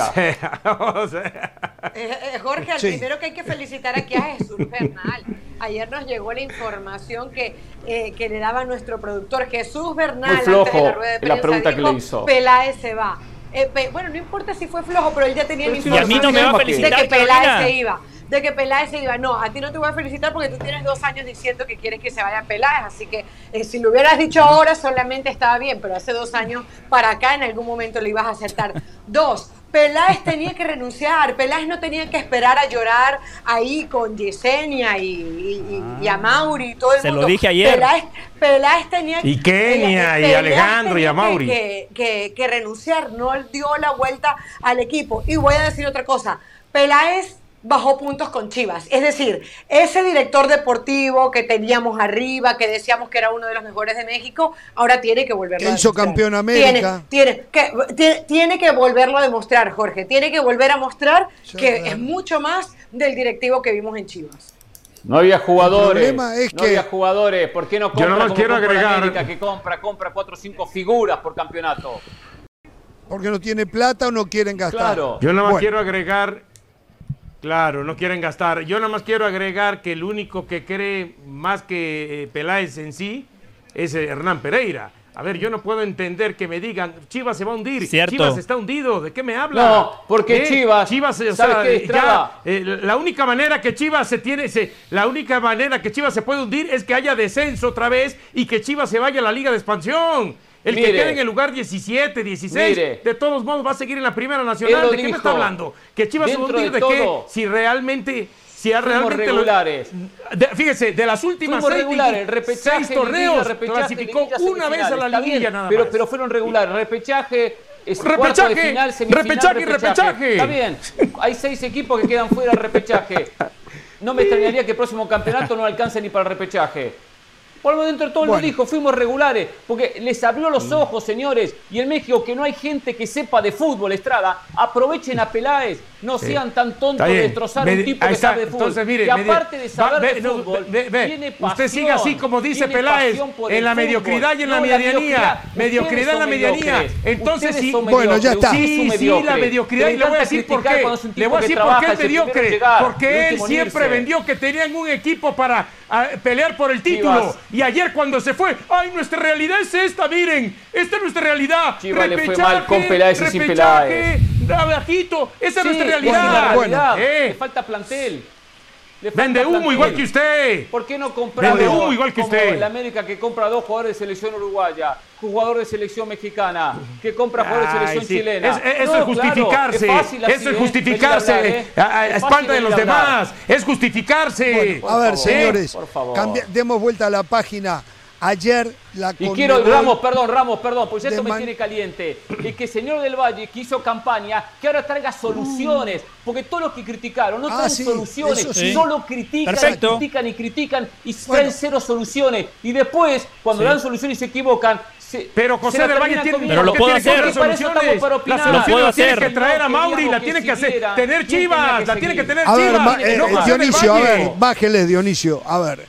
Jorge, al primero que hay que felicitar aquí a Jesús Bernal. Ayer nos llegó la información que, eh, que le daba nuestro productor Jesús Bernal. Muy flojo la, rueda de prensa, la pregunta que le hizo. Peláez se va. Eh, bueno, no importa si fue flojo, pero él ya tenía la información a mí no me va a felicitar, de que Peláez se iba. De que Peláez se iba. No, a ti no te voy a felicitar porque tú tienes dos años diciendo que quieres que se vaya Peláez. Así que eh, si lo hubieras dicho ahora solamente estaba bien, pero hace dos años para acá en algún momento lo ibas a aceptar. Dos, Peláez tenía que renunciar, Peláez no tenía que esperar a llorar ahí con Yesenia y, y, a Mauri y todo el Se mundo. lo dije ayer. Peláez, tenía y Kenia y Alejandro y a Mauri. Que, que, que, renunciar, no dio la vuelta al equipo. Y voy a decir otra cosa, Peláez bajó puntos con Chivas. Es decir, ese director deportivo que teníamos arriba, que decíamos que era uno de los mejores de México, ahora tiene que volverlo a demostrar. campeón América. Tiene, que, tiene, que volverlo a demostrar, Jorge. Tiene que volver a mostrar que es mucho más del directivo que vimos en Chivas. No había jugadores. no había jugadores. ¿Por qué no compra Yo no como quiero agregar... América que compra, compra cuatro o cinco figuras por campeonato? Porque no tiene plata o no quieren gastar. Claro. Yo nada más quiero agregar Claro, no quieren gastar. Yo nada más quiero agregar que el único que cree más que eh, Peláez en sí es eh, Hernán Pereira. A ver, yo no puedo entender que me digan, Chivas se va a hundir. Chivas está hundido. ¿De qué me habla? No, porque Chivas. Chivas, o sea, ya, eh, la única manera que Chivas se tiene, se, la única manera que Chivas se puede hundir es que haya descenso otra vez y que Chivas se vaya a la Liga de Expansión. El que quede en el lugar 17, 16, de todos modos va a seguir en la Primera Nacional. ¿De qué me está hablando? ¿Que Chivas se va a hundir de, qué? Si realmente si realmente regulares. fíjese, de las últimas seis, regulares. Repechaje, seis torneos clasificó una vez a la liguilla nada más. Pero, pero fueron regulares. Repechaje, es repechaje, de final, semifinal, repechaje, repechaje, repechaje. Está bien. Hay seis equipos que quedan fuera del repechaje. no me extrañaría que el próximo campeonato no alcance ni para el repechaje. Por lo dentro de todo lo dijo, fuimos regulares, porque les abrió los ojos, señores. Y en México, que no hay gente que sepa de fútbol, Estrada, aprovechen a Peláez, no Sí. sean tan tontos de destrozar a Me- un tipo que está. sabe de fútbol. Entonces, mire, di- aparte de saber va- de fútbol, ve- ve, tiene usted pasión, sigue así como dice Peláez, en la mediocridad y en la medianía. Mediocridad en la medianía. Entonces sí, bueno, ya está. usted Sí, sí, la mediocridad. Y le voy a decir por qué. Le voy a decir por qué es mediocre. Porque él siempre vendió que tenían un equipo para ah, pelear por el título. Y ayer cuando se fue, ay, nuestra realidad es esta, miren. Esta es nuestra realidad. Chivas le fue mal con Peláez y sin Peláez. Abajito. Esa es Sí, nuestra esa es realidad. realidad. Eh. Le falta plantel. Vende humo igual que usted. ¿Por qué no comprar Vende humo igual que como usted. la América que compra dos jugadores de selección uruguaya, jugador de selección mexicana, que compra jugadores de selección sí. chilena? Es- es- eso No, es justificarse. eso es ¿eh? justificarse. A hablar, ¿eh? a, a- a Es espalda de los demás. Es justificarse. a ver, señores, por favor. cambia- demos vuelta a la página. Ayer la Y quiero, Ramos, perdón, Ramos, perdón, pues esto me man- tiene caliente. Y que el señor del Valle, que hizo campaña, que ahora traiga soluciones. Porque todos los que criticaron no Ah, traen sí, soluciones, sí. solo critican, Perfecto. y critican y critican y traen cero soluciones. Y después, cuando Sí. dan soluciones y se equivocan, se, Pero José la del Valle tiene. Pero lo ¿por qué puedo tiene que hacer. soluciones? Lo puedo las tiene hacer. que traer a Mauri, la tiene que hacer, tener ¿Quién Chivas, la tiene que tener A ver, Chivas. Dionisio, a ver, bájele, Dionisio, a ver.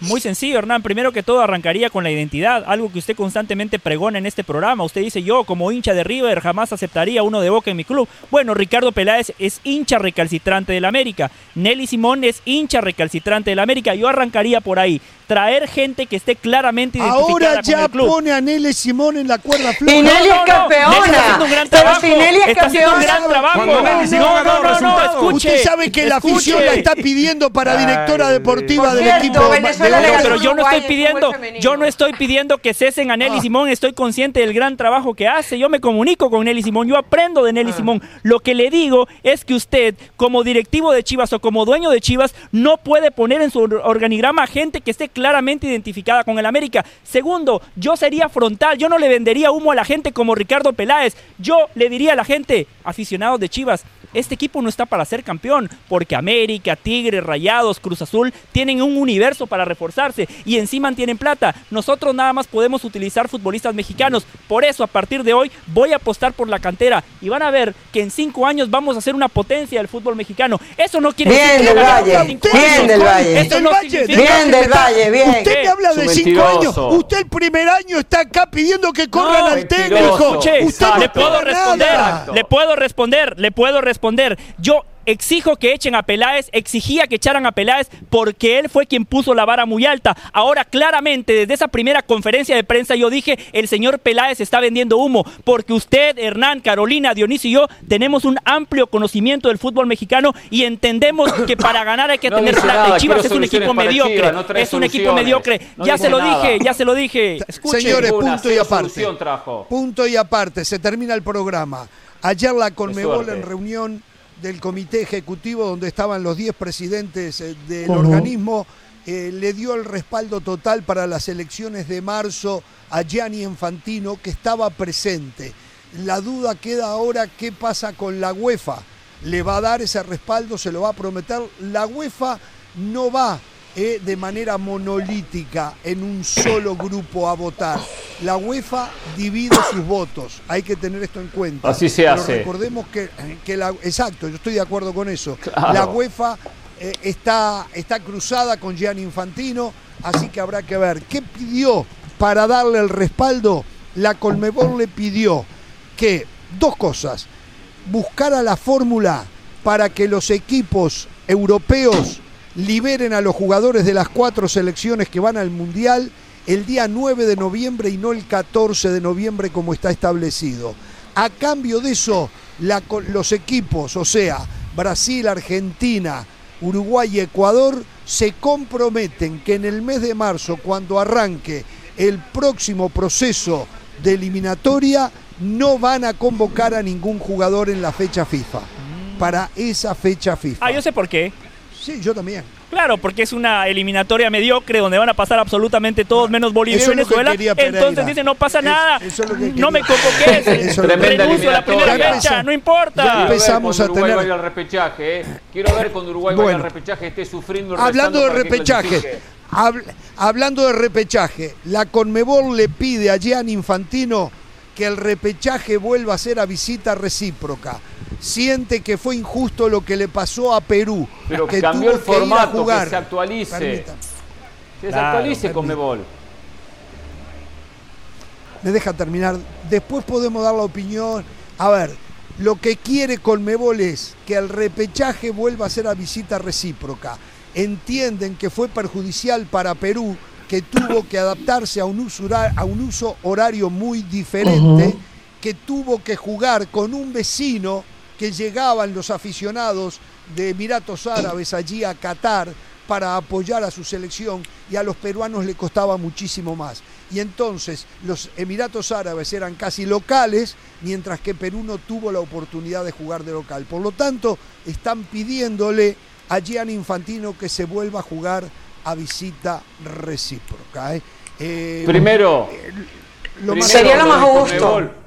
Muy sencillo, Hernán. Primero que todo arrancaría con la identidad, algo que usted constantemente pregona en este programa. Usted dice, yo como hincha de River jamás aceptaría uno de Boca en mi club. Bueno, Ricardo Peláez es hincha recalcitrante del América. Nelly Simón es hincha recalcitrante del América. Yo arrancaría por ahí. Traer gente que esté claramente identificada Ahora con ya el club. pone a Nelly Simón en la cuerda floja. Y Nelly es No, no, no. campeona. Nelly está haciendo un gran Pero trabajo. si Nelly es Está haciendo un campeona. gran trabajo. Cuando Simón ha dado resultados. escuche. Usted sabe que la escuche. afición la está pidiendo para directora deportiva Por del cierto, equipo de le ganó pero yo no estoy en pidiendo, yo no estoy pidiendo que cesen a Nelly Ah. Simón, estoy consciente del gran trabajo que hace, yo me comunico con Nelly Simón, yo aprendo de Ah. Nelly Simón. Lo que le digo es que usted, como directivo de Chivas o como dueño de Chivas, no puede poner en su or- organigrama gente que esté claramente identificada con el América. Segundo, yo sería frontal, yo no le vendería humo a la gente como Ricardo Peláez, yo le diría a la gente, aficionados de Chivas, este equipo no está para ser campeón, porque América, Tigres, Rayados, Cruz Azul tienen un universo para reforzarse y encima tienen plata. Nosotros nada más podemos utilizar futbolistas mexicanos. Por eso, a partir de hoy, voy a apostar por la cantera y van a ver que en cinco años vamos a ser una potencia del fútbol mexicano. Eso no quiere Bien decir que del ganemos Valle, bien años. del Valle. Eso no Bien del Valle, bien. Usted me habla de cinco años. Usted el primer año está acá pidiendo que corran al mentiroso. técnico. Usted no le puedo responder, nada. le puedo responder, le puedo responder. Yo exijo que echen a Peláez, exigía que echaran a Peláez porque él fue quien puso la vara muy alta. Ahora claramente desde esa primera conferencia de prensa yo dije, el señor Peláez está vendiendo humo porque usted, Hernán, Carolina, Dionisio y yo tenemos un amplio conocimiento del fútbol mexicano y entendemos (coughs) que para ganar hay que No tener plata. Chivas es un equipo mediocre, Chivas, no trae es un equipo mediocre. No ya se lo nada. dije, ya se lo dije. Escuche. Señores, punto y aparte. trajo. Punto y aparte, se termina el programa. Ayer la Conmebol en reunión del comité ejecutivo donde estaban los 10 presidentes eh, del organismo, eh, le dio el respaldo total para las elecciones de marzo a Gianni Infantino, que estaba presente. La duda queda ahora qué pasa con la UEFA. ¿Le va a dar ese respaldo? ¿Se lo va a prometer? La UEFA no va eh, de manera monolítica en un solo grupo a votar. La UEFA divide sus votos. Hay que tener esto en cuenta. Así se Pero hace. recordemos que, que la, exacto, yo estoy de acuerdo con eso. Claro. La UEFA eh, está, está cruzada con Gianni Infantino, así que habrá que ver. ¿Qué pidió para darle el respaldo? La Colmebol le pidió que dos cosas. Buscara la fórmula para que los equipos europeos liberen a los jugadores de las cuatro selecciones que van al Mundial el día 9 de noviembre y no el 14 de noviembre como está establecido. A cambio de eso, los equipos, o sea, Brasil, Argentina, Uruguay y Ecuador, se comprometen que en el mes de marzo, cuando arranque el próximo proceso de eliminatoria, no van a convocar a ningún jugador en la fecha FIFA. Para esa fecha FIFA. Ah, yo sé por qué. Sí, yo también. Claro, porque es una eliminatoria mediocre donde van a pasar absolutamente todos menos Bolivia y Venezuela. Entonces dice, no pasa nada, no me convoques, (laughs) renuncio a la primera fecha, no importa. Ya empezamos a tener... Vaya al repechaje, ¿eh? Quiero ver cuando Uruguay vaya al repechaje esté sufriendo. Hablando de repechaje, hablando de repechaje, la Conmebol le pide a Gian Infantino que el repechaje vuelva a ser a visita recíproca siente que fue injusto lo que le pasó a Perú. Pero que cambió tuvo el formato, que, ir a jugar. que se actualice. Que se actualice con Mebol. Me deja terminar. Después podemos dar la opinión. A ver, lo que quiere Conmebol es que el repechaje vuelva a ser a visita recíproca. Entienden que fue perjudicial para Perú, que tuvo que adaptarse a un uso, a un uso horario muy diferente, que tuvo que jugar con un vecino que llegaban los aficionados de Emiratos Árabes allí a Qatar para apoyar a su selección y a los peruanos le costaba muchísimo más. Y entonces los Emiratos Árabes eran casi locales, mientras que Perú no tuvo la oportunidad de jugar de local. Por lo tanto, están pidiéndole a Gianni Infantino que se vuelva a jugar a visita recíproca. ¿eh? Eh, primero, lo sería lo más justo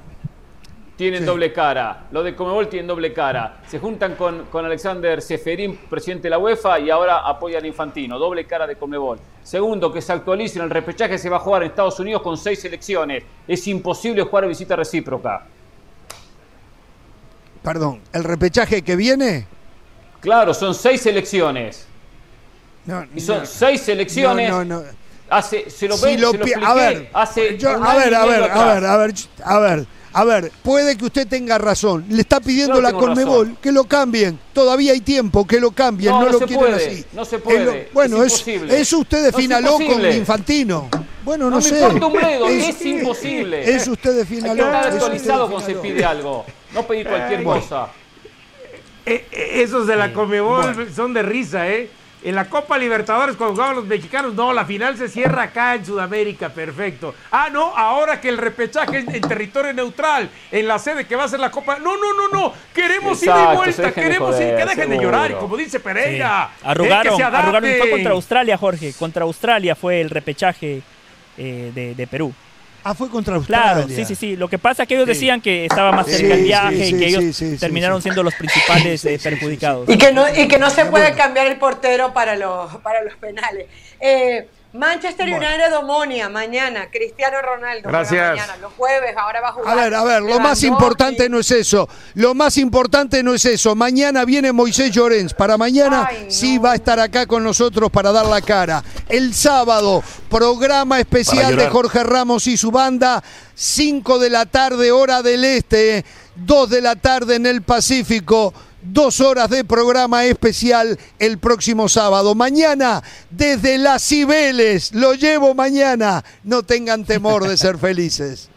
tienen doble cara. Lo de Comebol tienen doble cara. Se juntan con, con Alexander Seferín, presidente de la UEFA, y ahora apoyan a Infantino. Doble cara de Comebol. Segundo, que se actualicen. El repechaje se va a jugar en Estados Unidos con seis selecciones. Es imposible jugar a visita recíproca. Perdón, ¿el repechaje que viene? Claro, son seis selecciones. y son seis selecciones. No, no, no. Hace, se lo, ven, se lo a ver, hace a ver, a ver, a ver, a ver, a ver. A ver, puede que usted tenga razón. Le está pidiendo la Conmebol que lo cambien. Todavía hay tiempo que lo cambien. No, lo quieren así. No se puede. bueno, es, es, usted definaló con Infantino. Bueno, no, sé. Me un bledo, es, imposible. Es usted definaló. Hay que estar actualizado cuando se pide algo. No pedir cualquier cosa. Eh, eh, esos de la Conmebol son de risa, ¿eh? En la Copa Libertadores, cuando jugaban los mexicanos, no, la final se cierra acá en Sudamérica, perfecto. Ah, no, ahora que el repechaje es en territorio neutral, en la sede que va a ser la Copa. No, no, no, no, queremos ir de vuelta, queremos ir, que dejen de llorar, y como dice Pereira. Sí. Arrugaron, arrugaron, fue contra Australia, Jorge, contra Australia fue el repechaje eh, de, de Perú. Ah, fue contra Australia. Claro, sí, sí, sí. Lo que pasa es que ellos decían que estaba más cerca el viaje y que ellos terminaron siendo los principales eh, perjudicados. Y que no, y que no se puede cambiar el portero para los, para los penales. Eh, Manchester United Omonia mañana, Cristiano Ronaldo. Gracias. Mañana, los jueves, ahora va a jugar. A ver, a ver, lo más importante no es eso. Lo más importante no es eso. Mañana viene Moisés Llorens. Para mañana sí va a estar acá con nosotros para dar la cara. El sábado, programa especial de Jorge Ramos y su banda. 5 de la tarde, hora del este. 2 de la tarde en el Pacífico dos horas de programa especial el próximo sábado. Mañana, desde las Cibeles, lo llevo mañana. No tengan temor de ser felices.